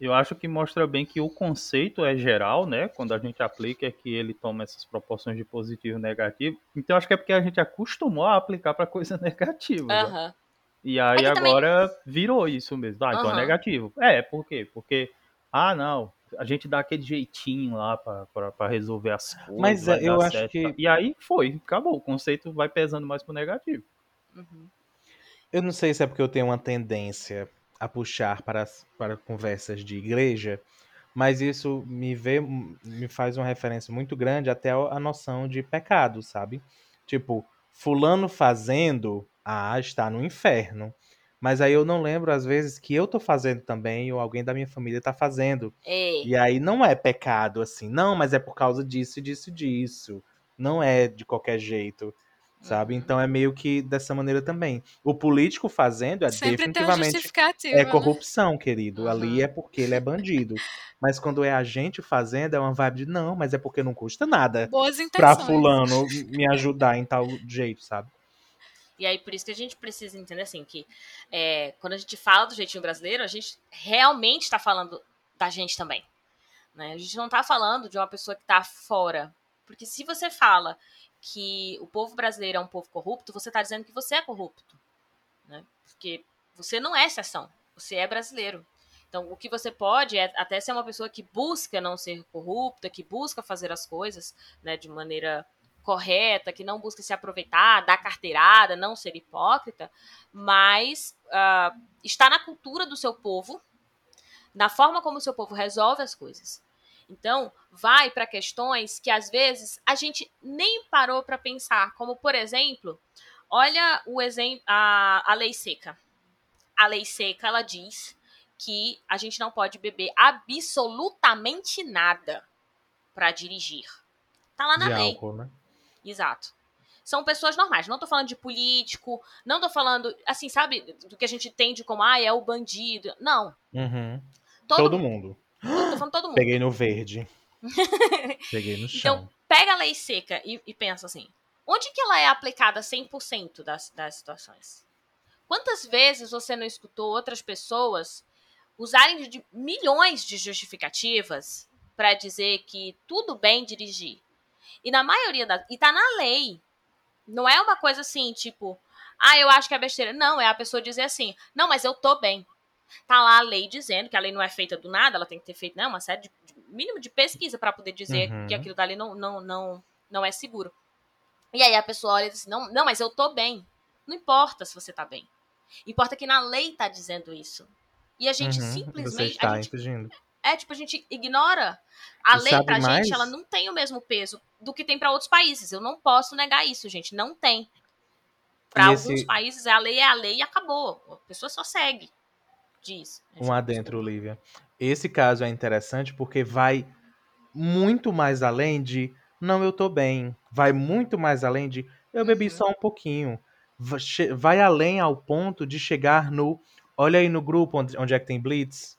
eu acho que mostra bem que o conceito é geral, né? Quando a gente aplica é que ele toma essas proporções de positivo e negativo. Então acho que é porque a gente acostumou a aplicar para coisa negativa. né? Aham. E aí É que também- agora virou isso mesmo. Ah, então é negativo. É, por quê? Porque, ah, não, a gente dá aquele jeitinho lá pra resolver as coisas. Mas, é, eu acho certo, que- tá? E aí foi, acabou. O conceito vai pesando mais pro negativo. Uhum. Eu não sei se é porque eu tenho uma tendência a puxar para, para conversas de igreja, mas isso me vê, me faz uma referência muito grande até a noção de pecado, sabe? Tipo, fulano fazendo, ah, está no inferno. Mas aí eu não lembro, às vezes, que eu tô fazendo também, ou alguém da minha família tá fazendo. Ei, E aí não é pecado, assim. Não, mas é por causa disso, disso, disso. Não é de qualquer jeito, sabe? Uhum. Então é meio que dessa maneira também. O político fazendo é Sempre definitivamente é né? corrupção, querido. Uhum. Ali é porque ele é bandido. Mas quando é a gente fazendo, é uma vibe de não, mas é porque não custa nada Boas pra intenções. fulano me ajudar em tal jeito, sabe? E aí, por isso que a gente precisa entender assim, que é, quando a gente fala do jeitinho brasileiro, a gente realmente está falando da gente também. Né? A gente não está falando de uma pessoa que está fora. Porque se você fala que o povo brasileiro é um povo corrupto, você está dizendo que você é corrupto. Né? Porque você não é exceção, você é brasileiro. Então, o que você pode é até ser uma pessoa que busca não ser corrupta, que busca fazer as coisas né, de maneira correta, que não busca se aproveitar, dar carteirada, não ser hipócrita, mas ah, está na cultura do seu povo, na forma como o seu povo resolve as coisas. Então, vai para questões que às vezes a gente nem parou para pensar, como por exemplo, olha o exemplo a, a lei seca. A lei seca ela diz que a gente não pode beber absolutamente nada para dirigir. Tá lá na de lei. álcool, né? Exato. São pessoas normais. Não tô falando de político, não tô falando, assim, sabe, do que a gente entende como, ah, é o bandido. Não. Uhum. Todo, Todo mundo. Mundo. Tô falando todo mundo. Peguei no verde. Peguei no chão. Então, pega a lei seca e, e pensa assim: onde que ela é aplicada 100% das, das situações? Quantas vezes você não escutou outras pessoas usarem de milhões de justificativas para dizer que tudo bem dirigir? E na maioria das. E tá na lei. Não é uma coisa assim, tipo, ah, eu acho que é besteira. Não, é a pessoa dizer assim, não, mas eu tô bem. Tá lá a lei dizendo que a lei não é feita do nada, ela tem que ter feito né, uma série de, de mínimo de pesquisa para poder dizer Uhum. que aquilo dali não, não, não, não é seguro. E aí a pessoa olha e diz assim, não, não, mas eu tô bem. Não importa se você tá bem. Importa que na lei tá dizendo isso. E a gente Uhum. Simplesmente. A gente infringindo. É, tipo, a gente ignora. A E lei pra mais? gente, ela não tem o mesmo peso do que tem pra outros países. Eu não posso negar isso, gente. Não tem. Pra E alguns esse- países, a lei é a lei e acabou. A pessoa só segue. Diz. Um adentro, Lívia. Esse caso é interessante porque vai muito mais além de não, eu tô bem. Vai muito mais além de eu bebi Uhum. só um pouquinho. Vai além ao ponto de chegar no. Olha aí no grupo onde, onde é que tem Blitz.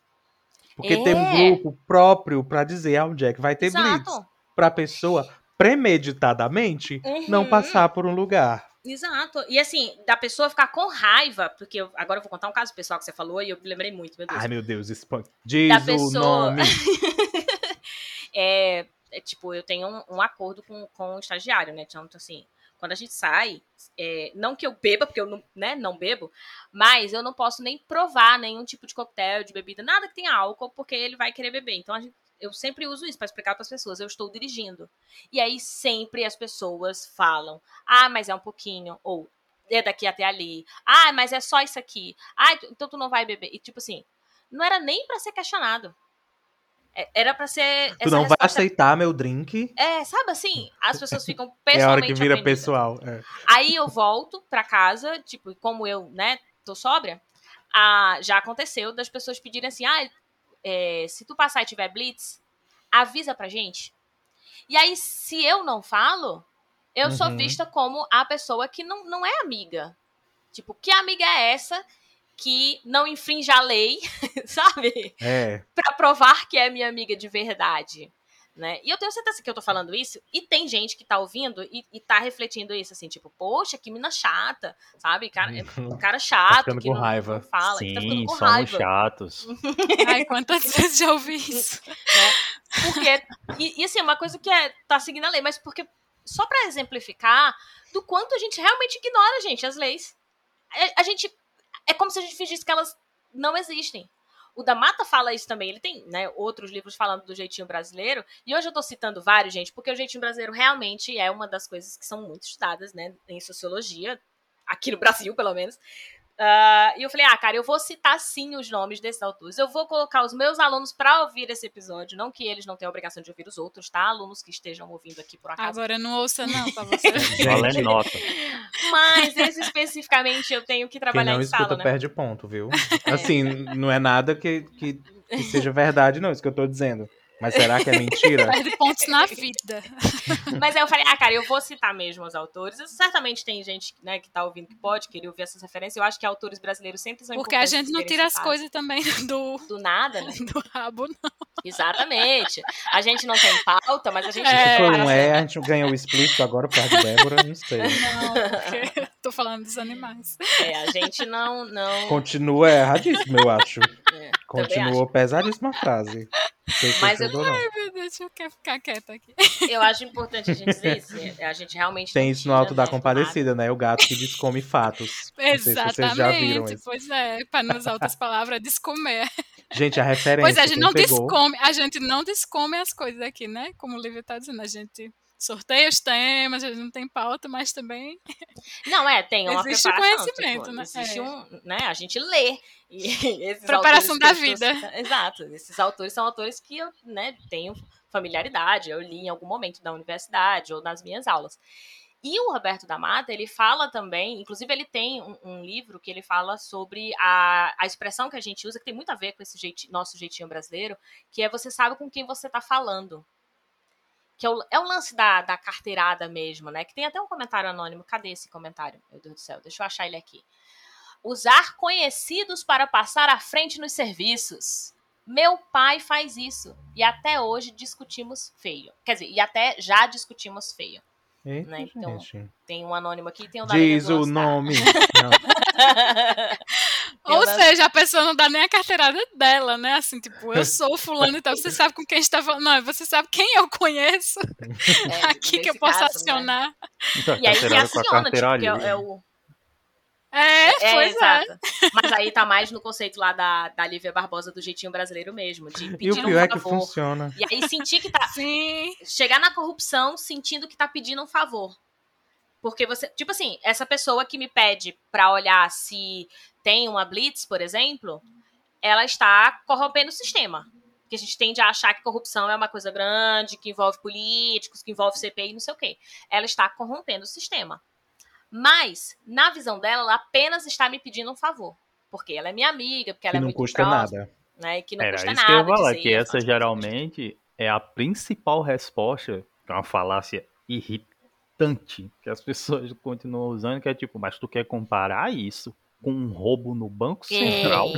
Porque tem um É. grupo próprio pra dizer onde é que vai ter Blitz. Exato. Pra pessoa premeditadamente não Uhum. passar por um lugar. Exato. E assim, da pessoa ficar com raiva, porque eu- agora eu vou contar um caso pessoal que você falou e eu me lembrei muito, meu Deus. Ai, meu Deus, isso... diz Da o pessoa- nome. é, é, tipo, eu tenho um, um acordo com, com o estagiário, né? Então, assim, quando a gente sai, é, não que eu beba, porque eu não, né, não bebo, mas eu não posso nem provar nenhum tipo de coquetel, de bebida, nada que tenha álcool, porque ele vai querer beber. Então, a gente- eu sempre uso isso para explicar para as pessoas, eu estou dirigindo. E aí sempre as pessoas falam: "Ah, mas é um pouquinho", ou é daqui até ali. Ah, mas é só isso aqui. Ah, então tu não vai beber. E tipo assim, não era nem para ser questionado. É- Era para ser Tu não vai aceitar meu drink. é, sabe assim? As pessoas ficam É a pessoalmente hora que vira ofendidas. pessoal. é. Aí eu volto pra casa, tipo, como eu, né, tô sóbria, ah, já aconteceu das pessoas pedirem assim, ah, é, se tu passar e tiver blitz, avisa pra gente. E aí, se eu não falo, eu sou Uhum. vista como a pessoa que não, não é amiga. Tipo, que amiga é essa que não infringe a lei, sabe? É. Pra provar que é minha amiga de verdade. Né? E eu tenho certeza que eu tô falando isso, e tem gente que tá ouvindo e, e tá refletindo isso, assim, tipo, poxa, que mina chata, sabe? Cara, é um cara chato, ficando que com não, raiva. não fala, que tá ficando Sim, com somos raiva. chatos. Ai, quantas vezes já ouvi isso? Porque, e, e assim, uma coisa que é, tá seguindo a lei, mas porque, só pra exemplificar do quanto a gente realmente ignora, gente, as leis. A, a gente, é como se a gente fingisse que elas não existem. O da Mata fala isso também, ele tem, né, outros livros falando do jeitinho brasileiro, e hoje eu tô citando vários, gente, porque o jeitinho brasileiro realmente é uma das coisas que são muito estudadas, né, em sociologia, aqui no Brasil, pelo menos. Ah, e eu falei, ah, cara, eu vou citar sim os nomes desses autores. Eu vou colocar os meus alunos pra ouvir esse episódio. Não que eles não tenham a obrigação de ouvir os outros, tá? Alunos que estejam ouvindo aqui por acaso. Agora não ouça não, pra você. Valendo nota. Mas esse especificamente eu tenho que Quem trabalhar não em escuta sala, né? perde ponto, viu? Assim, não é nada que, que, que seja verdade, não, isso que eu tô dizendo. Mas será que é mentira? Perde pontos na vida. Mas aí eu falei, ah, cara, eu vou citar mesmo os autores. Certamente tem gente né, que tá ouvindo que pode querer ouvir essas referências. Eu acho que autores brasileiros sempre são Porque a gente não tira as coisas também do, Do nada, né? do rabo, não. Exatamente. A gente não tem pauta, mas a gente É. Prepara um é, a gente ganhou o explícito agora por causa de Débora, não sei. Não, porque tô falando dos animais. É, a gente não. não Continua erradíssimo, eu acho. É, Continuou pesadíssima a frase. Mas eu- não. Ai, meu Deus, eu quero ficar quieta aqui. Eu acho importante a gente dizer isso. é, A gente realmente. Tem isso no Alto da né, Compadecida, né? O gato que descome fatos. Se vocês já viram Exatamente, isso. pois é, para não usar outras palavras, descomer. Gente, a referência. Pois é, a gente não pegou, descome, a gente não descome as coisas aqui, né? Como o Lívia tá dizendo, a gente sorteia os temas, a gente não tem pauta, mas também Não, é, tem uma Existe preparação. conhecimento, tipo, né? Existe É. um, né? A gente lê. E Preparação da vida. Exato. Esses autores são autores que eu, né, tenho familiaridade. Eu li em algum momento da universidade ou nas minhas aulas. E o Roberto da Mata, ele fala também, inclusive ele tem um, um livro que ele fala sobre a, a expressão que a gente usa, que tem muito a ver com esse jeiti- nosso jeitinho brasileiro, que é você sabe com quem você tá falando. Que é o, é o lance da, da carteirada mesmo, né? Que tem até um comentário anônimo. Cadê esse comentário? Meu Deus do céu, deixa eu achar ele aqui. Usar conhecidos para passar à frente nos serviços. Meu pai faz isso. E até hoje discutimos feio. Quer dizer, e até já discutimos feio. Eita, né, então, gente. Tem um anônimo aqui tem um Diz o nome. Ou Ela- seja, a pessoa não dá nem a carteirada dela, né? Assim, tipo, eu sou fulano e tal. Você sabe com quem está falando. Não, você sabe quem eu conheço É, aqui que eu posso caso, né? acionar. Então, E aí que com a aciona, tipo, que ali. é, é o. É, É, pois é. exato. Mas aí tá mais no conceito lá da, da Lívia Barbosa do jeitinho brasileiro mesmo. De E pedir o pior um é que favor. funciona. E aí sentir que tá. Sim. chegar na corrupção sentindo que tá pedindo um favor. Porque você, tipo assim, essa pessoa que me pede pra olhar se tem uma blitz, por exemplo, ela está corrompendo o sistema. Porque a gente tende a achar que corrupção é uma coisa grande, que envolve políticos, que envolve CPI, não sei o quê. Ela está corrompendo o sistema. Mas, na visão dela, ela apenas está me pedindo um favor. Porque ela é minha amiga, porque ela Que é não muito custa próxima, nada. Né? Que não Era custa isso nada. que eu ia falar, dizer, que essa geralmente é a principal resposta, é uma falácia irritante, que as pessoas continuam usando, que é tipo, mas tu quer comparar isso com um roubo no Banco Central?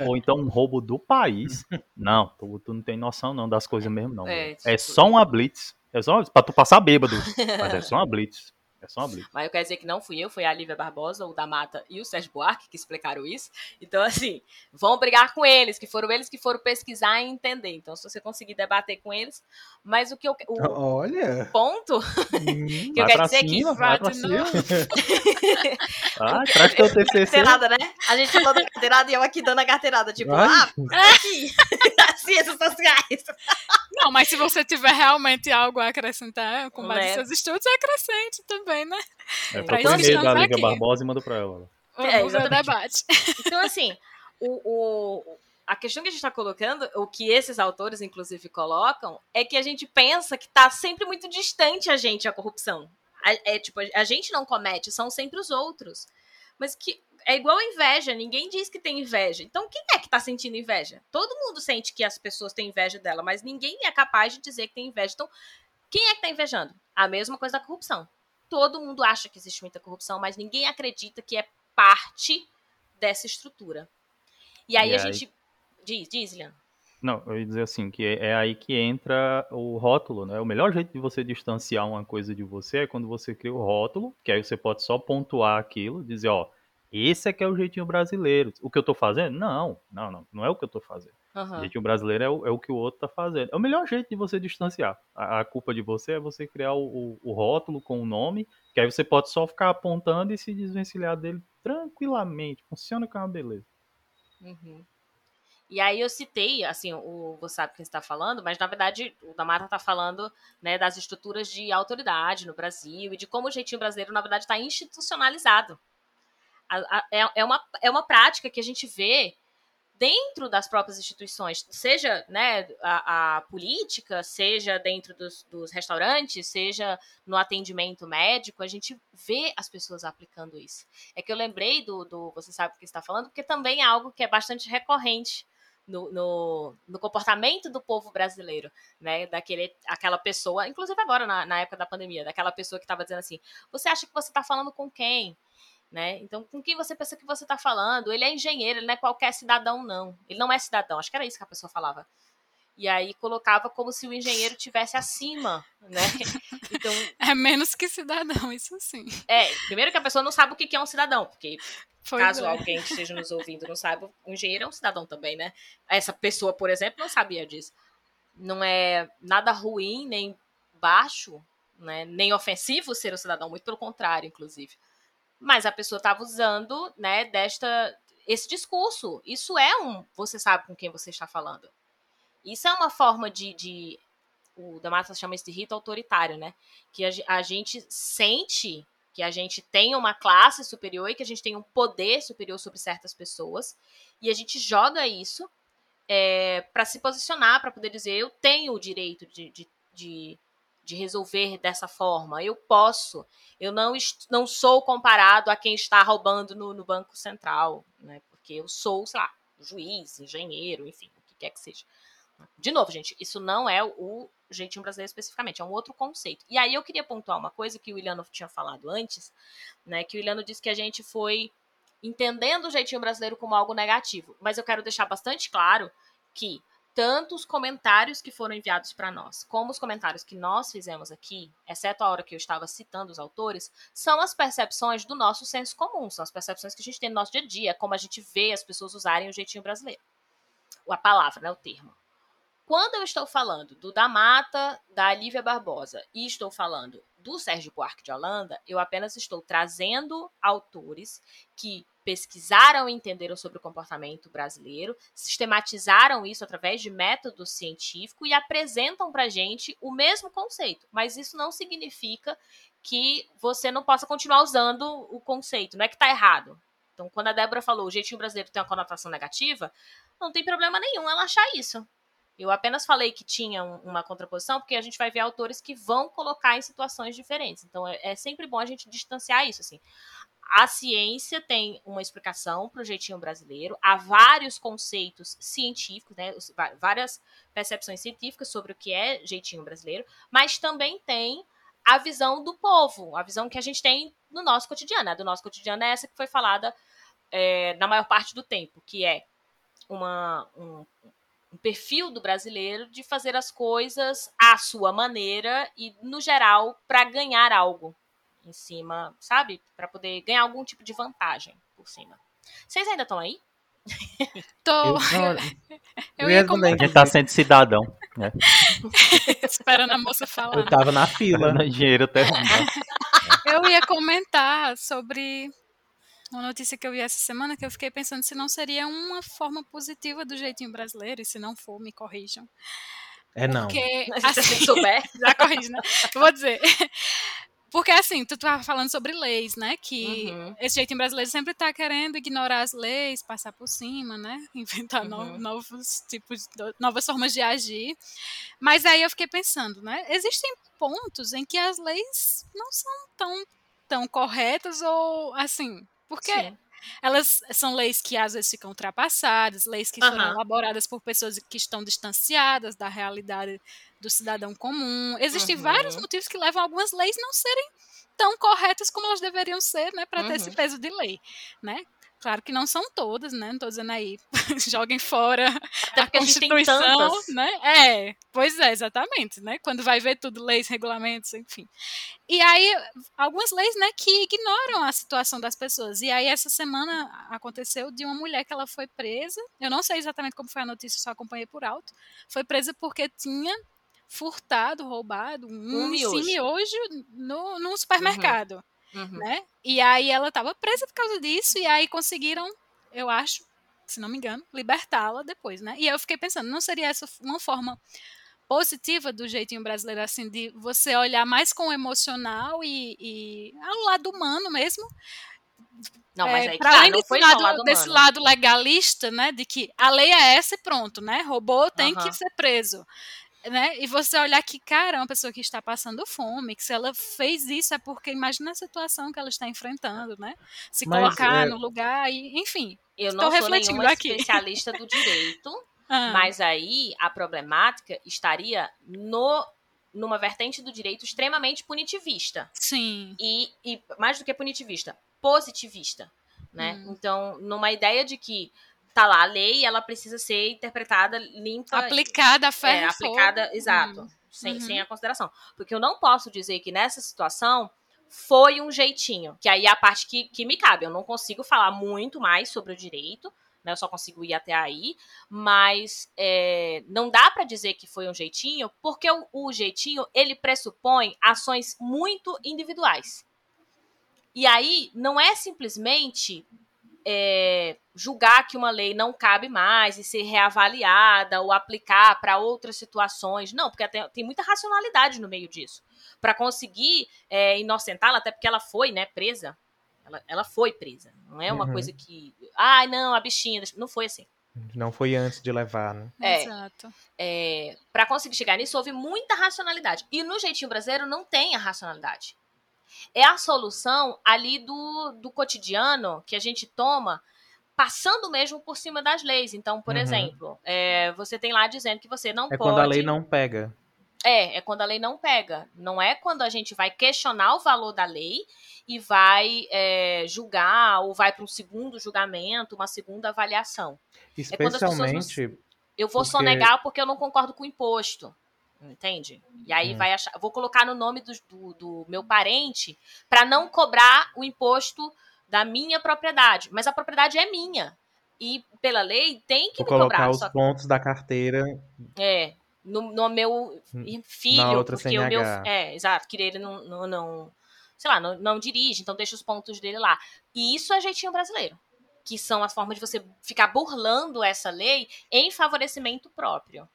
É. Ou então um roubo do país? Não, tu, tu não tem noção não das coisas mesmo não. É, tipo- É só uma blitz. É só uma pra tu passar bêbado. Mas é só uma blitz. É só uma blitz. Mas eu quero dizer que não fui eu, foi a Lívia Barbosa, o da Mata e o Sérgio Buarque que explicaram isso. Então, assim, vão brigar com eles, que foram eles que foram pesquisar e entender. Então, se você conseguir debater com eles. Mas o que eu. O Olha. ponto Hum, que eu Vai quero dizer é que. cima, vai pra de cima. Ah, traz teu TCC. Carteirada, né? A gente falou da carteirada e eu aqui dando a carteirada. Tipo, Ai. ah, aqui. Ciências sociais. Não, mas se você tiver realmente algo a acrescentar com base Né? em seus estudos, acrescente também, né? É, Pra isso e-mail da estamos Liga. Barbosa e manda pra ela. Vamos É, exatamente. debate. Então, assim, o, o- a questão que a gente está colocando, o que esses autores, inclusive, colocam, é que a gente pensa que está sempre muito distante a gente, a corrupção. A- É tipo, a gente não comete, são sempre os outros. Mas que é igual a inveja, ninguém diz que tem inveja. Então, quem é que está sentindo inveja? Todo mundo sente que as pessoas têm inveja dela, mas ninguém é capaz de dizer que tem inveja. Então, quem é que está invejando? A mesma coisa da corrupção. Todo mundo acha que existe muita corrupção, mas ninguém acredita que é parte dessa estrutura. E aí E a aí- gente. Diz, diz, Liana. Não, eu ia dizer assim, que é, é aí que entra o rótulo, né? O melhor jeito de você distanciar uma coisa de você é quando você cria o rótulo, que aí você pode só pontuar aquilo, dizer, ó, esse é que é o jeitinho brasileiro. O que eu tô fazendo? Não, não, não, não é o que eu tô fazendo. O Aham. jeitinho brasileiro é o, é o que o outro tá fazendo. É o melhor jeito de você distanciar. A, a culpa de você é você criar o, o- o rótulo com o nome, que aí você pode só ficar apontando e se desvencilhar dele tranquilamente. Funciona com uma beleza. Uhum. E aí eu citei, assim, o você sabe quem está falando, mas na verdade o da Mata está falando né, das estruturas de autoridade no Brasil e de como o jeitinho brasileiro, na verdade, está institucionalizado. A- a- é, é uma, é uma prática que a gente vê dentro das próprias instituições, seja né, a, a política, seja dentro dos, dos restaurantes, seja no atendimento médico, a gente vê as pessoas aplicando isso. É que eu lembrei do, do Você Sabe o que está falando, porque também é algo que é bastante recorrente no, no, no comportamento do povo brasileiro, né? Daquele, aquela pessoa, inclusive agora na, na época da pandemia, daquela pessoa que estava dizendo assim: você acha que você está falando com quem? Né? Então, com quem você pensa que você está falando? Ele é engenheiro, ele não é qualquer cidadão, não. Ele não é cidadão, acho que era isso que a pessoa falava. E aí colocava como se o engenheiro tivesse acima, né? Então, É menos que cidadão, isso sim. é, primeiro que a pessoa não sabe o que é um cidadão, porque Pois Caso é. alguém que esteja nos ouvindo não saiba, o engenheiro é um cidadão também, né? Essa pessoa, por exemplo, não sabia disso. Não é nada ruim, nem baixo, né? nem ofensivo ser um cidadão, muito pelo contrário, inclusive. Mas a pessoa estava usando, né, desta esse discurso. Isso é um, você sabe com quem você está falando. Isso é uma forma de, de o Damata chama isso de rito autoritário, né? Que a, a gente sente que a gente tem uma classe superior e que a gente tem um poder superior sobre certas pessoas e a gente joga isso para se posicionar, para poder dizer eu tenho o direito de, de, de, de resolver dessa forma, eu posso, eu não, não sou comparado a quem está roubando no, no Banco Central, né? Porque eu sou, sei lá, juiz, engenheiro, enfim, o que quer que seja. De novo, gente, isso não é o jeitinho brasileiro especificamente, é um outro conceito. E aí eu queria pontuar uma coisa que o Iliano tinha falado antes, né? Que o Iliano disse que a gente foi entendendo o jeitinho brasileiro como algo negativo. Mas eu quero deixar bastante claro que tanto os comentários que foram enviados para nós, como os comentários que nós fizemos aqui, exceto a hora que eu estava citando os autores, são as percepções do nosso senso comum, são as percepções que a gente tem no nosso dia a dia, como a gente vê as pessoas usarem o jeitinho brasileiro. A palavra, né, o termo. Quando eu estou falando do da Mata, da Lívia Barbosa, e estou falando do Sérgio Buarque de Holanda, eu apenas estou trazendo autores que pesquisaram e entenderam sobre o comportamento brasileiro, sistematizaram isso através de método científico e apresentam para gente o mesmo conceito. Mas isso não significa que você não possa continuar usando o conceito, não é que está errado. Então, quando a Débora falou o jeitinho brasileiro tem uma conotação negativa, não tem problema nenhum ela achar isso. Eu apenas falei que tinha um, uma contraposição porque a gente vai ver autores que vão colocar em situações diferentes. Então é, é sempre bom a gente distanciar isso. Assim. A ciência tem uma explicação para o jeitinho brasileiro, há vários conceitos científicos, né, várias percepções científicas sobre o que é jeitinho brasileiro, mas também tem a visão do povo, a visão que a gente tem no nosso cotidiano. A do nosso cotidiano é essa que foi falada é, na maior parte do tempo, que é uma, um, um perfil do brasileiro de fazer as coisas à sua maneira e, no geral, para ganhar algo em cima, sabe? Para poder ganhar algum tipo de vantagem por cima. Vocês ainda estão aí? Tô. Eu, Eu eu ia comentar. A gente tá sendo cidadão, né? Esperando a moça falar. eu tava na fila. O dinheiro terminar. Eu ia comentar sobre uma notícia que eu vi essa semana que eu fiquei pensando se não seria uma forma positiva do jeitinho brasileiro, e se não for, me corrijam. É não. Porque, Se você assim, souber. já corrige, né? Eu Vou dizer. Porque assim, tu tava falando sobre leis, né? Que Uhum. esse jeitinho brasileiro sempre tá querendo ignorar as leis, passar por cima, né? Inventar no- Uhum. novos tipos, de- novas formas de agir. Mas aí eu fiquei pensando, né? Existem pontos em que as leis não são tão, tão corretas ou assim. Porque Sim. elas são leis que às vezes ficam ultrapassadas, leis que foram Aham. elaboradas por pessoas que estão distanciadas da realidade do cidadão comum. Existem Uhum. vários motivos que levam algumas leis não serem tão corretas como elas deveriam ser, né, para ter esse Uhum. peso de lei, né? Claro que não são todas, né? Não tô dizendo aí, joguem fora Até a Constituição, né? É, pois é, exatamente, né? Quando vai ver tudo, leis, regulamentos, enfim. E aí, algumas leis, né, que ignoram a situação das pessoas. E aí, essa semana aconteceu de uma mulher que ela foi presa. Eu não sei exatamente como foi a notícia, só acompanhei por alto. Foi presa porque tinha furtado, roubado um, Um miojo. miojo no, num supermercado Uhum. Né? E aí ela estava presa por causa disso, e aí conseguiram, eu acho, se não me engano, libertá-la depois, né? E eu fiquei pensando, não seria essa uma forma positiva do jeitinho brasileiro, assim, de você olhar mais com o emocional e, e ao lado humano mesmo, Não, mas é, aí pra tá, além não desse lado, lado desse lado legalista, né, de que a lei é essa e pronto, né, roubou tem Aham. que ser preso, né, e você olhar que, cara, é uma pessoa que está passando fome, que se ela fez isso é porque imagina a situação que ela está enfrentando, né, se Mas, colocar é- no lugar e, enfim. Eu Estou não sou nenhuma aqui. especialista do direito, Ah, mas aí a problemática estaria no numa vertente do direito extremamente punitivista. sim, E, e mais do que punitivista, positivista, né? Hum. Então, numa ideia de que tá lá a lei e ela precisa ser interpretada limpa aplicada a ferro é, e fogo. aplicada, exato, Hum. sem, Uhum. sem a consideração. Porque eu não posso dizer que nessa situação foi um jeitinho, que aí é a parte que, que me cabe. Eu não consigo falar muito mais sobre o direito, né? Eu só consigo ir até aí, mas é, não dá pra dizer que foi um jeitinho, porque o, o jeitinho ele pressupõe ações muito individuais. E aí não é simplesmente é, julgar que uma lei não cabe mais e ser reavaliada ou aplicar para outras situações. Não, porque tem, tem muita racionalidade no meio disso. Para conseguir é, inocentá-la, até porque ela foi né, presa. Ela, ela foi presa. Não é uma Uhum. coisa que. Ai, não, a bichinha. deixa-" Não foi assim. Não foi antes de levar, né? É. Exato. É, para conseguir chegar nisso, houve muita racionalidade. E no jeitinho brasileiro não tem a racionalidade. É a solução ali do, do cotidiano que a gente toma passando mesmo por cima das leis. Então, por Uhum. exemplo, é, você tem lá dizendo que você não É pode. quando a lei não pega. É, é quando a lei não pega. Não é quando a gente vai questionar o valor da lei e vai é, julgar ou vai para um segundo julgamento, uma segunda avaliação. É quando as pessoas não- Especialmente. Eu vou Porque- sonegar porque eu não concordo com o imposto. Entende? E aí Hum. vai achar. Vou colocar no nome do, do, do meu parente para não cobrar o imposto da minha propriedade. Mas a propriedade é minha. E pela lei tem que Vou me colocar cobrar. os Só, pontos da carteira. é, no, no meu Hum, filho, na outra porque o meu. CNH. É, exato, que ele não, não, não- sei lá, não, não dirige, então deixa os pontos dele lá. E isso é jeitinho brasileiro. Que são as formas de você ficar burlando essa lei em favorecimento próprio.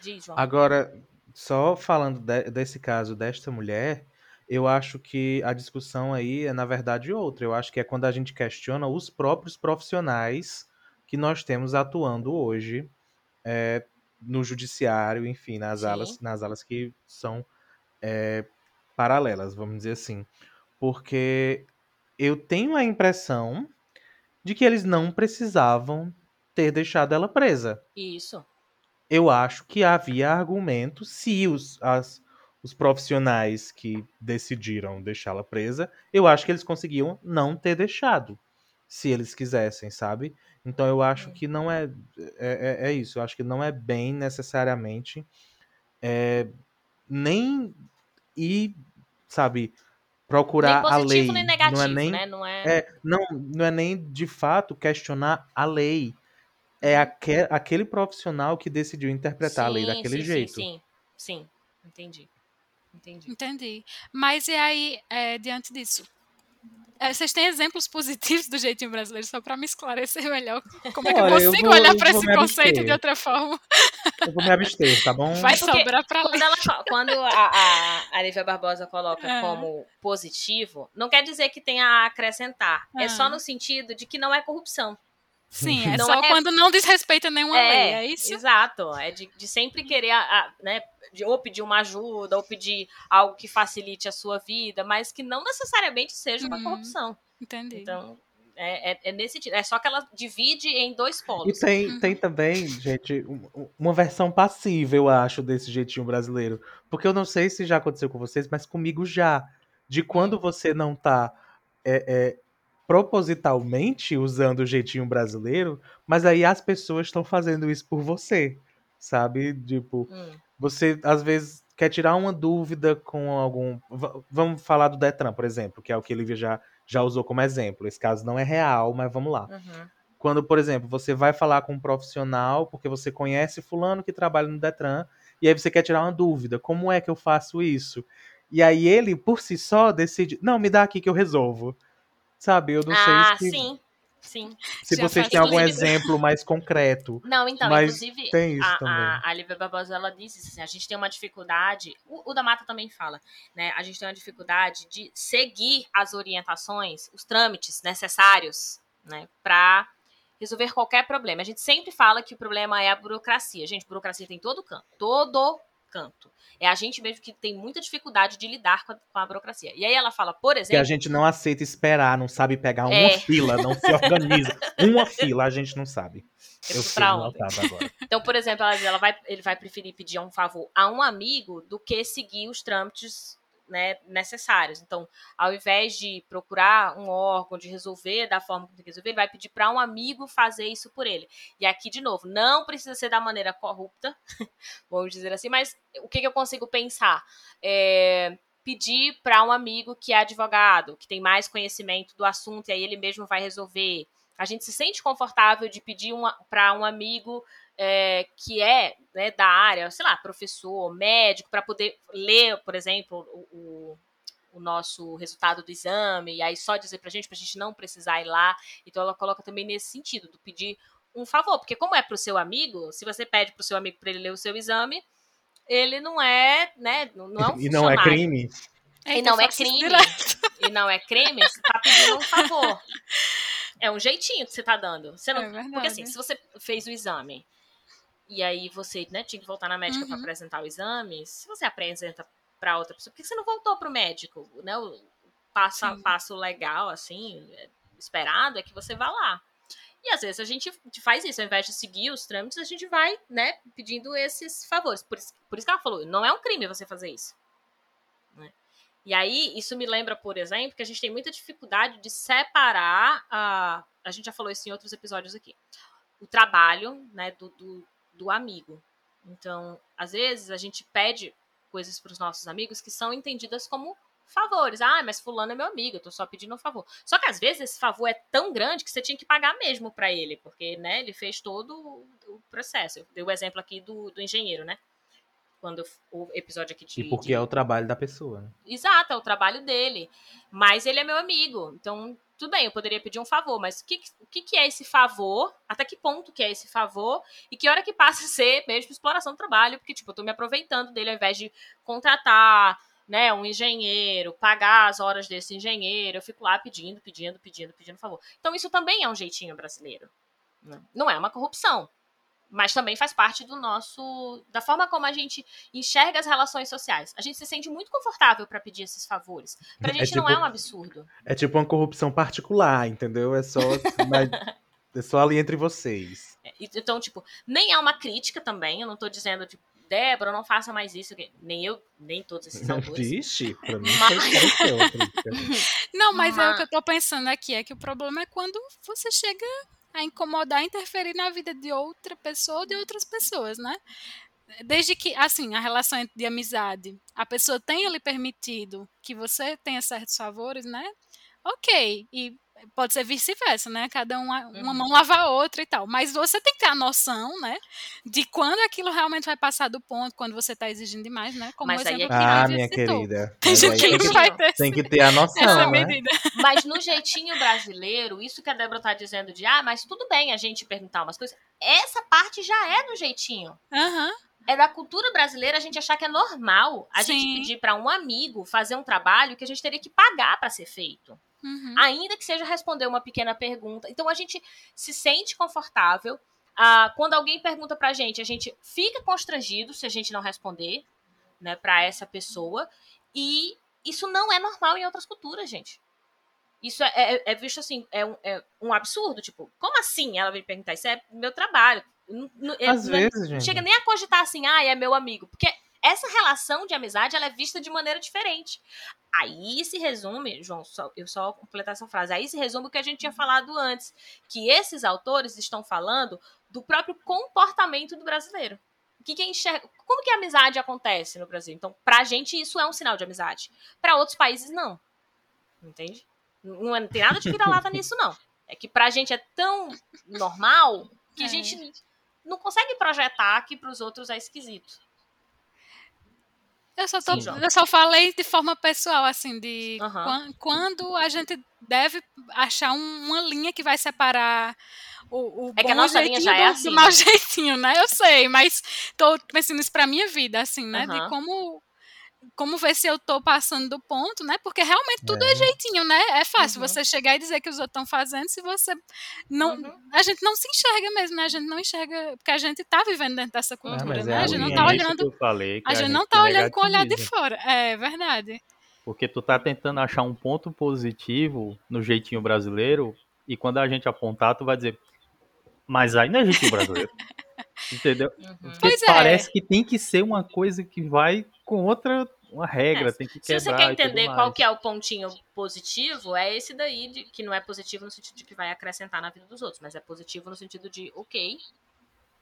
Diz, João. Agora, só falando de- desse caso desta mulher, eu acho que a discussão aí é, na verdade, outra. Eu acho que é quando a gente questiona os próprios profissionais que nós temos atuando hoje é, no judiciário, enfim, nas Sim. alas, nas alas que são é, paralelas, vamos dizer assim. Porque eu tenho a impressão de que eles não precisavam ter deixado ela presa. Isso. Eu acho que havia argumento se os, as, os profissionais que decidiram deixá-la presa, eu acho que eles conseguiam não ter deixado, se eles quisessem, sabe? Então eu acho Hum. que não é, é, é- é isso. Eu acho que não é bem necessariamente é, nem ir, sabe, procurar nem a lei. nem negativo, não é nem né? Não é. é, não, não é nem de fato questionar a lei. É aque- aquele profissional que decidiu interpretar a lei Sim, daquele sim, jeito. Sim, sim, sim. Entendi. Entendi. Entendi. Mas e aí, é, diante disso? é, vocês têm exemplos positivos do jeitinho brasileiro, só para me esclarecer melhor como é que Olha, eu eu consigo vou- olhar eu para esse conceito de outra forma. Eu vou me abster, tá bom? Vai porque sobrar para Quando, ela, quando a, a, a Lívia Barbosa coloca É. como positivo, não quer dizer que tenha a acrescentar. É Ah. só no sentido de que não é corrupção. Sim, é Não só é- quando não desrespeita nenhuma lei, é isso? Exato. É de, de sempre querer, a, a- né, de, ou pedir uma ajuda, ou pedir algo que facilite a sua vida, mas que não necessariamente seja uma Uhum. corrupção. Entendi. Então, é, é, é nesse sentido. É só que ela divide em dois E polos. tem, Uhum. tem também, gente, um- uma versão passiva, eu acho, desse jeitinho brasileiro. Porque eu não sei se já aconteceu com vocês, mas comigo já. De quando você não tá é, é, propositalmente usando o jeitinho brasileiro, mas aí as pessoas estão fazendo isso por você. Sabe? Tipo, Hum, você às vezes quer tirar uma dúvida com algum. vamos falar do Detran, por exemplo, que é o que Lívia já, já usou como exemplo. Esse caso não é real, mas vamos lá. uhum. Quando, por exemplo, você vai falar com um profissional porque você conhece fulano que trabalha no Detran e aí você quer tirar uma dúvida, como é que eu faço isso? E aí ele, por si só, decide, não, me dá aqui que eu resolvo. Sabe, eu não ah, sei se, sim. Sim. se Já vocês têm algum exemplo mais concreto. Não, então, Mas inclusive, tem isso a, também. a, a Lívia Barbosa, ela disse assim, a gente tem uma dificuldade, o, o da Mata também fala, né? A gente tem uma dificuldade de seguir as orientações, os trâmites necessários, né? Pra resolver qualquer problema. A gente sempre fala que o problema é a burocracia. Gente, burocracia tem todo canto, todo canto. É a gente mesmo que tem muita dificuldade de lidar com a, com a burocracia. E aí ela fala, por Que a exemplo, gente não aceita esperar, não sabe pegar uma É. fila, não se organiza. Uma fila a gente não sabe. eu ontem. notado agora. Então, por exemplo, ela, ela vai, ele vai preferir pedir um favor a um amigo do que seguir os trâmites né, necessários. Então, ao invés de procurar um órgão, de resolver da forma que tem que resolver, ele vai pedir para um amigo fazer isso por ele. E aqui, de novo, não precisa ser da maneira corrupta, vamos dizer assim, mas o que, que eu consigo pensar? É, pedir para um amigo que é advogado, que tem mais conhecimento do assunto, e aí ele mesmo vai resolver. A gente se sente confortável de pedir para um amigo é, que é né, da área, sei lá, professor, médico, para poder ler, por exemplo, o, o, o, nosso resultado do exame, e aí só dizer pra gente, pra gente não precisar ir lá. Então ela coloca também nesse sentido, do pedir um favor, porque como é pro seu amigo, se você pede pro seu amigo para ele ler o seu exame, ele não é, né, não é um E não é crime? E Eita, não é crime. E não é crime, você tá pedindo um favor. É um jeitinho que você tá dando. Você não, É verdade. porque assim, se você fez o exame e aí você né, tinha que voltar na médica para Uhum. apresentar o exame, se você apresenta para outra pessoa, por que você não voltou pro médico? Né? O passo a Sim. passo legal, assim, é, esperado, é que você vá lá. E às vezes a gente faz isso, ao invés de seguir os trâmites, a gente vai, né, pedindo esses favores. Por isso, por isso que ela falou, não é um crime você fazer isso. né? E aí, isso me lembra, por exemplo, que a gente tem muita dificuldade de separar a. A gente já falou isso em outros episódios aqui. O trabalho, né, do, do, do amigo. Então, às vezes, a gente pede coisas para os nossos amigos que são entendidas como favores. Ah, mas fulano é meu amigo, eu tô só pedindo um favor. Só que às vezes esse favor é tão grande que você tinha que pagar mesmo para ele, porque, né, ele fez todo o- processo. Eu dei o exemplo aqui do, do engenheiro, né? Quando o episódio aqui de. E porque de- é o trabalho da pessoa. né? Exato, é o trabalho dele. Mas ele é meu amigo. Então, tudo bem, eu poderia pedir um favor, mas o que, o que, é esse favor? Até que ponto que é esse favor? E que hora que passa a ser mesmo exploração do trabalho? Porque, tipo, eu tô me aproveitando dele ao invés de contratar né, um engenheiro, pagar as horas desse engenheiro, eu fico lá pedindo, pedindo, pedindo, pedindo favor. Então, isso também é um jeitinho brasileiro. né? Não é uma corrupção. Mas também faz parte do nosso da forma como a gente enxerga as relações sociais. A gente se sente muito confortável para pedir esses favores. Pra gente é tipo, não é um absurdo. É tipo uma corrupção particular, entendeu? É só é só ali entre vocês. É, então, tipo, nem é uma crítica também, eu não tô dizendo tipo Débora, não faça mais isso. Nem eu, nem todos esses autores. Vixe, pra mim mas... Não, mas, mas é o que eu tô pensando aqui, é que o problema é quando você chega a incomodar, interferir na vida de outra pessoa ou de outras pessoas, né? Desde que, assim, a relação de amizade, a pessoa tenha lhe permitido que você tenha certos favores, né? Ok. E pode ser vice-versa, né? Cada uma, uma mão lava a outra e tal. Mas você tem que ter a noção, né? De quando aquilo realmente vai passar do ponto, quando você está exigindo demais, né? Como Mas aí é que ah, minha citou. querida. Tem gente que não vai ter. Tem que ter a noção, né? medida. Mas no jeitinho brasileiro, isso que a Débora tá dizendo de, ah, mas tudo bem a gente perguntar umas coisas. Essa parte já é no jeitinho. Aham. Uhum é da cultura brasileira a gente achar que é normal a Sim. gente pedir para um amigo fazer um trabalho que a gente teria que pagar para ser feito. Uhum. Ainda que seja responder uma pequena pergunta. Então a gente se sente confortável. Ah, quando alguém pergunta pra gente, a gente fica constrangido se a gente não responder, né, para essa pessoa. E isso não é normal em outras culturas, gente. Isso é, é, é visto assim, é um, é um, absurdo. Tipo, como assim ela vem perguntar? Isso é meu trabalho. Às não, vezes, não chega nem a cogitar assim, ah, é meu amigo. Porque essa relação de amizade ela é vista de maneira diferente. Aí se resume, João, só, eu só completar essa frase. Aí se resume o que a gente tinha falado antes, que esses autores estão falando do próprio comportamento do brasileiro. O que, que é enxerga? Como que a amizade acontece no Brasil? Então, pra gente isso é um sinal de amizade. Para outros países não. Entende? Não, é, não tem nada de vira-lata nisso não. É que pra gente é tão normal que a é. gente não consegue projetar que para os outros é esquisito. Eu só, tô, Sim, eu só falei de forma pessoal, assim, de uhum. quando a gente deve achar uma linha que vai separar o, o é que a nossa linha já é assim. Do mau jeitinho, né? Eu sei, mas tô pensando isso pra minha vida, assim, né? Uhum. De como como ver se eu tô passando do ponto, né? Porque realmente tudo é, é jeitinho, né? É fácil uhum. você chegar e dizer que os outros estão fazendo se você não. Uhum. A gente não se enxerga mesmo, né? A gente não enxerga. Porque a gente tá vivendo dentro dessa cultura, né? É a gente não tá olhando. Falei, a, a, gente não tá olhando com o olhar de fora. É verdade. Porque tu tá tentando achar um ponto positivo no jeitinho brasileiro, e quando a gente apontar, tu vai dizer. Mas aí não é jeitinho brasileiro. Entendeu? Uhum. Porque pois é. parece é. que tem que ser uma coisa que vai com outra uma regra, é, tem que quebrar. Se você quer entender qual que é o pontinho positivo, é esse daí, de, que não é positivo no sentido de que vai acrescentar na vida dos outros, mas é positivo no sentido de, ok.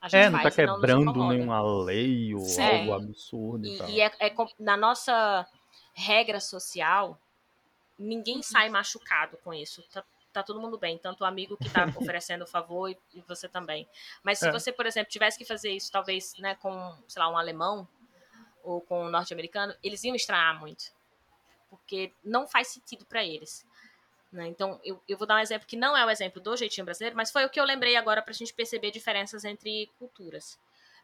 A gente é, não tá quebrando não nenhuma lei ou Sim. algo absurdo. E, e, e é, é, na nossa regra social, ninguém uhum. sai machucado com isso. Tá, tá todo mundo bem, tanto o amigo que tá oferecendo o favor e, e, você também. Mas se é. você, por exemplo, tivesse que fazer isso, talvez, né, com, sei lá, um alemão, ou com o norte-americano, eles iam estranhar muito. Porque não faz sentido para eles. Né? Então, eu, eu vou dar um exemplo que não é o exemplo do jeitinho brasileiro, mas foi o que eu lembrei agora para a gente perceber diferenças entre culturas.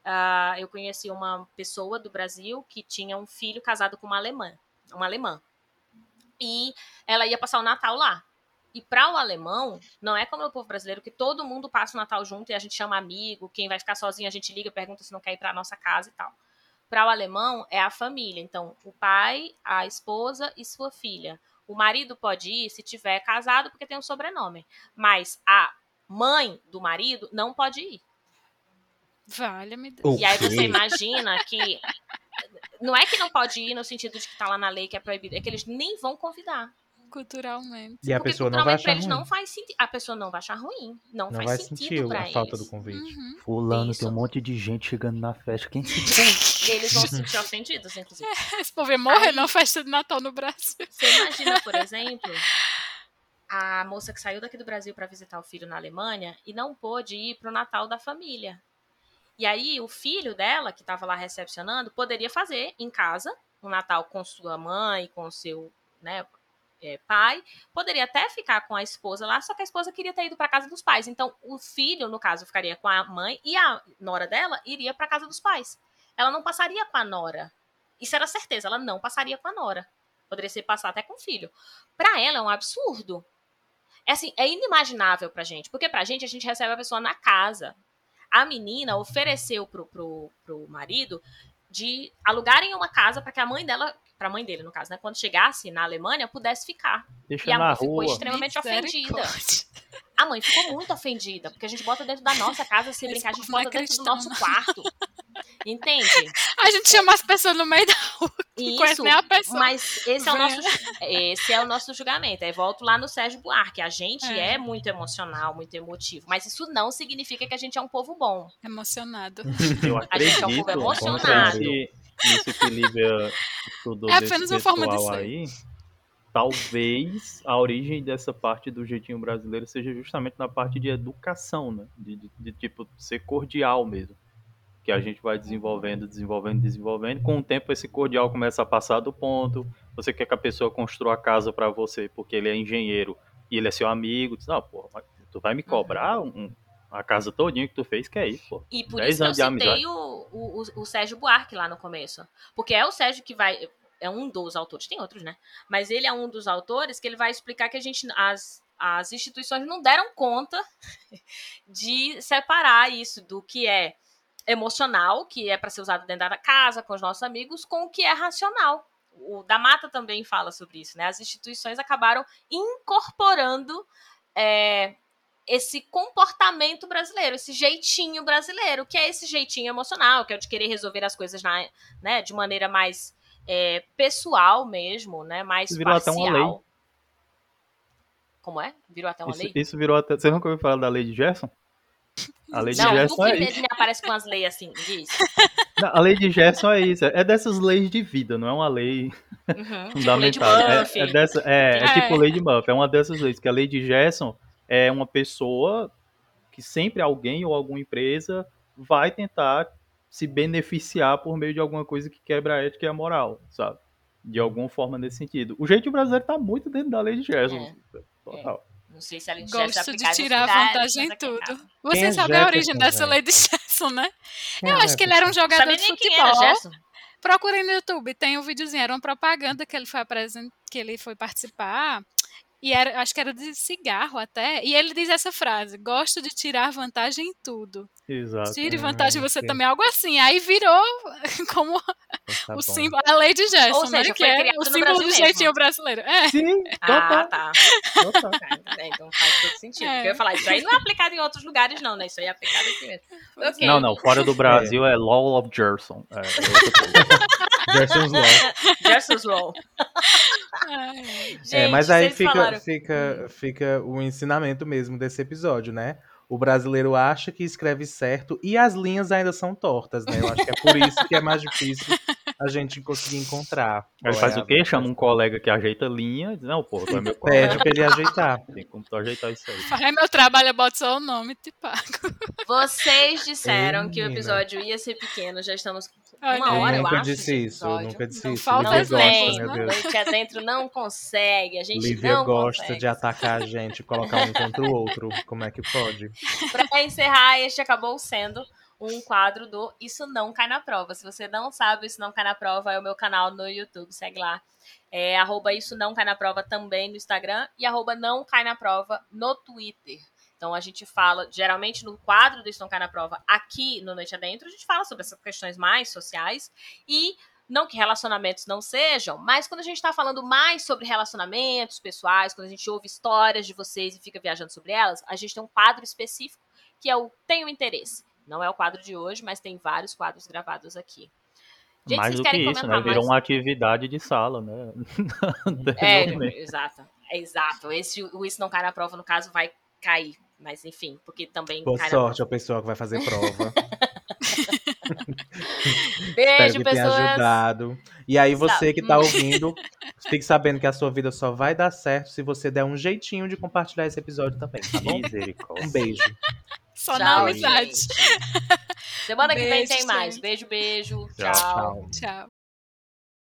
Uh, eu conheci uma pessoa do Brasil que tinha um filho casado com uma alemã, uma alemã. E ela ia passar o Natal lá. E para o alemão, não é como o povo brasileiro que todo mundo passa o Natal junto e a gente chama amigo, quem vai ficar sozinho a gente liga, pergunta se não quer ir para nossa casa e tal para o alemão é a família. Então, o pai, a esposa e sua filha. O marido pode ir se tiver casado porque tem um sobrenome, mas a mãe do marido não pode ir. Vale-me Deus. E aí você imagina que não é que não pode ir no sentido de que está lá na lei que é proibido, é que eles nem vão convidar culturalmente. E a pessoa não vai achar eles ruim. não faz sentido. A pessoa não vai achar ruim. Não, não faz vai sentido sentir pra a eles. falta do convite. Uhum. Fulano, Isso. tem um monte de gente chegando na festa. Quem se Eles vão se sentir ofendidos, inclusive. É, esse povo morrer Aí, na festa de Natal no Brasil. Você imagina, por exemplo, a moça que saiu daqui do Brasil para visitar o filho na Alemanha e não pôde ir pro Natal da família. E aí, o filho dela, que estava lá recepcionando, poderia fazer em casa um Natal com sua mãe, com seu né, é, pai, poderia até ficar com a esposa lá, só que a esposa queria ter ido para casa dos pais. Então, o filho, no caso, ficaria com a mãe e a nora dela iria para casa dos pais. Ela não passaria com a nora. Isso era certeza, ela não passaria com a nora. Poderia ser passar até com o filho. Para ela é um absurdo. É assim, é inimaginável pra gente, porque pra gente a gente recebe a pessoa na casa. a menina ofereceu pro, pro, pro marido de alugarem uma casa para que a mãe dela, para a mãe dele, no caso, né, quando chegasse na Alemanha, pudesse ficar. Deixa e a na mãe ficou rua. extremamente ofendida. A mãe ficou muito ofendida, porque a gente bota dentro da nossa casa, se Esse brincar, a gente é bota dentro do nosso não. quarto. Entende? A gente chama as pessoas no meio da rua, Isso, nem a pessoa. mas esse é o nosso esse é o nosso julgamento. Aí volto lá no Sérgio Buarque. A gente É. é. muito emocional, muito emotivo, mas isso não significa que a gente é um povo bom. Emocionado. Eu A gente é um acredito, povo emocionado. isso que Lívia estudou É apenas uma forma de aí, talvez a origem dessa parte do jeitinho brasileiro seja justamente na parte de educação, né? De, de- de, tipo, ser cordial mesmo. Que a gente vai desenvolvendo, desenvolvendo, desenvolvendo. Com o tempo, esse cordial começa a passar do ponto. Você quer que a pessoa construa a casa pra você porque ele é engenheiro e ele é seu amigo. Diz, não, pô, tu vai me cobrar um- a casa todinha que tu fez, que é isso, pô. E por 10 isso que eu anos citei o, o- o Sérgio Buarque lá no começo. Porque é o Sérgio que vai. É um dos autores, tem outros, né? Mas ele é um dos autores que ele vai explicar que a gente. As, as instituições não deram conta de separar isso do que é emocional, que é para ser usado dentro da casa, com os nossos amigos, com o que é racional. O da Mata também fala sobre isso, né? As instituições acabaram incorporando é, esse comportamento brasileiro, esse jeitinho brasileiro, que é esse jeitinho emocional, que é o de querer resolver as coisas na, né, de maneira mais é, pessoal mesmo, né? Mais Virou até parcial. uma lei. Como é? Virou até uma Isso, lei? isso virou até. Você nunca ouviu falar da lei de Gerson? A lei de Não, Gerson tu é isso. aparece com as leis assim, diz. Não, A lei de Gerson é isso. É dessas leis de vida, não é uma lei Uhum. Tipo de fundamental. Murphy. É, é, dessa, é, é É. tipo lei de Murphy. É uma dessas leis. Que a lei de Gerson é uma pessoa que sempre alguém ou alguma empresa vai tentar se beneficiar por meio de alguma coisa que quebra a ética e a moral, sabe? De alguma forma nesse sentido. O jeito brasileiro tá muito dentro da lei de Gerson. Total. Não sei se a lei de Gerson é Gosto de tirar vantagem em tudo. Você Quem é sabe a origem dessa lei de Gerson, né? Quem Eu é acho que ele era um jogador Sabia de futebol. Gerson. Procurem no YouTube, tem um videozinho, era uma propaganda que ele foi apresent... que ele foi participar. E era, acho que era de cigarro até. E ele diz essa frase: gosto de tirar vantagem em tudo. Exato. Tire Ah, vantagem você também, algo assim. Aí virou como Então tá o símbolo, a lei de Gerson, Ou seja, né? Que é o símbolo do jeitinho brasileiro. É. Sim, Ah, total. tá. total. É, então faz todo sentido. É. Porque eu ia falar, isso aí não é aplicado em outros lugares, não, né? Isso aí é aplicado aqui mesmo. Ok. Não, não. Fora do Brasil é Law of Gerson. É, é. Gerson's Law. Gerson's Law. Gente, É, mas aí fica, falaram- fica, fica o ensinamento mesmo desse episódio, né? O brasileiro acha que escreve certo e as linhas ainda são tortas, né? Eu acho que é por isso que é mais difícil a gente conseguir encontrar. Ele faz é o quê? Chama um colega que ajeita linha. Diz, não, pô, tu é meu Pede colega. pra ele ajeitar. Tem como tu ajeitar isso aí. Faz meu trabalho, eu boto só o nome e te pago. Vocês disseram Ei, que o episódio ia ser pequeno, já estamos com Olha uma hora, eu eu nunca acho. disse isso, eu nunca disse Não isso. falta Lívia as gosta, meu né? Deus. Noite adentro não consegue, a gente Lívia não gosta consegue. de atacar a gente, colocar um contra o outro. Como é que pode? Pra encerrar, este acabou sendo um quadro do Isso Não Cai na Prova. Se você não sabe, Isso Não Cai na Prova é o meu canal no YouTube, segue lá. É arroba Isso Não Cai na Prova também no Instagram e arroba Não Cai na Prova no Twitter. Então a gente fala, geralmente no quadro do Isso Não Cai na Prova, aqui no Noite Adentro, a gente fala sobre essas questões mais sociais e não que relacionamentos não sejam, mas quando a gente tá falando mais sobre relacionamentos pessoais, quando a gente ouve histórias de vocês e fica viajando sobre elas, a gente tem um quadro específico que é o Tenho Interesse. Não é o quadro de hoje, mas tem vários quadros gravados aqui. Gente, mais vocês do que isso, né? Virou mais? uma atividade de sala, né? É, exato. É exato. Esse, o Isso Não Cai na Prova, no caso, vai cair. Mas enfim, porque também Boa sorte na ao pessoal que vai fazer prova. prova. Espero Beijo, que tenha pessoas. ajudado. E aí, você que tá Hum. ouvindo, fique sabendo que a sua vida só vai dar certo se você der um jeitinho de compartilhar esse episódio também, tá bom? Misericórdia. Um beijo. Só Tchau, na amizade. Semana que vem Beijo, tem mais. Beijo, beijo. Tchau. Tchau. Tchau.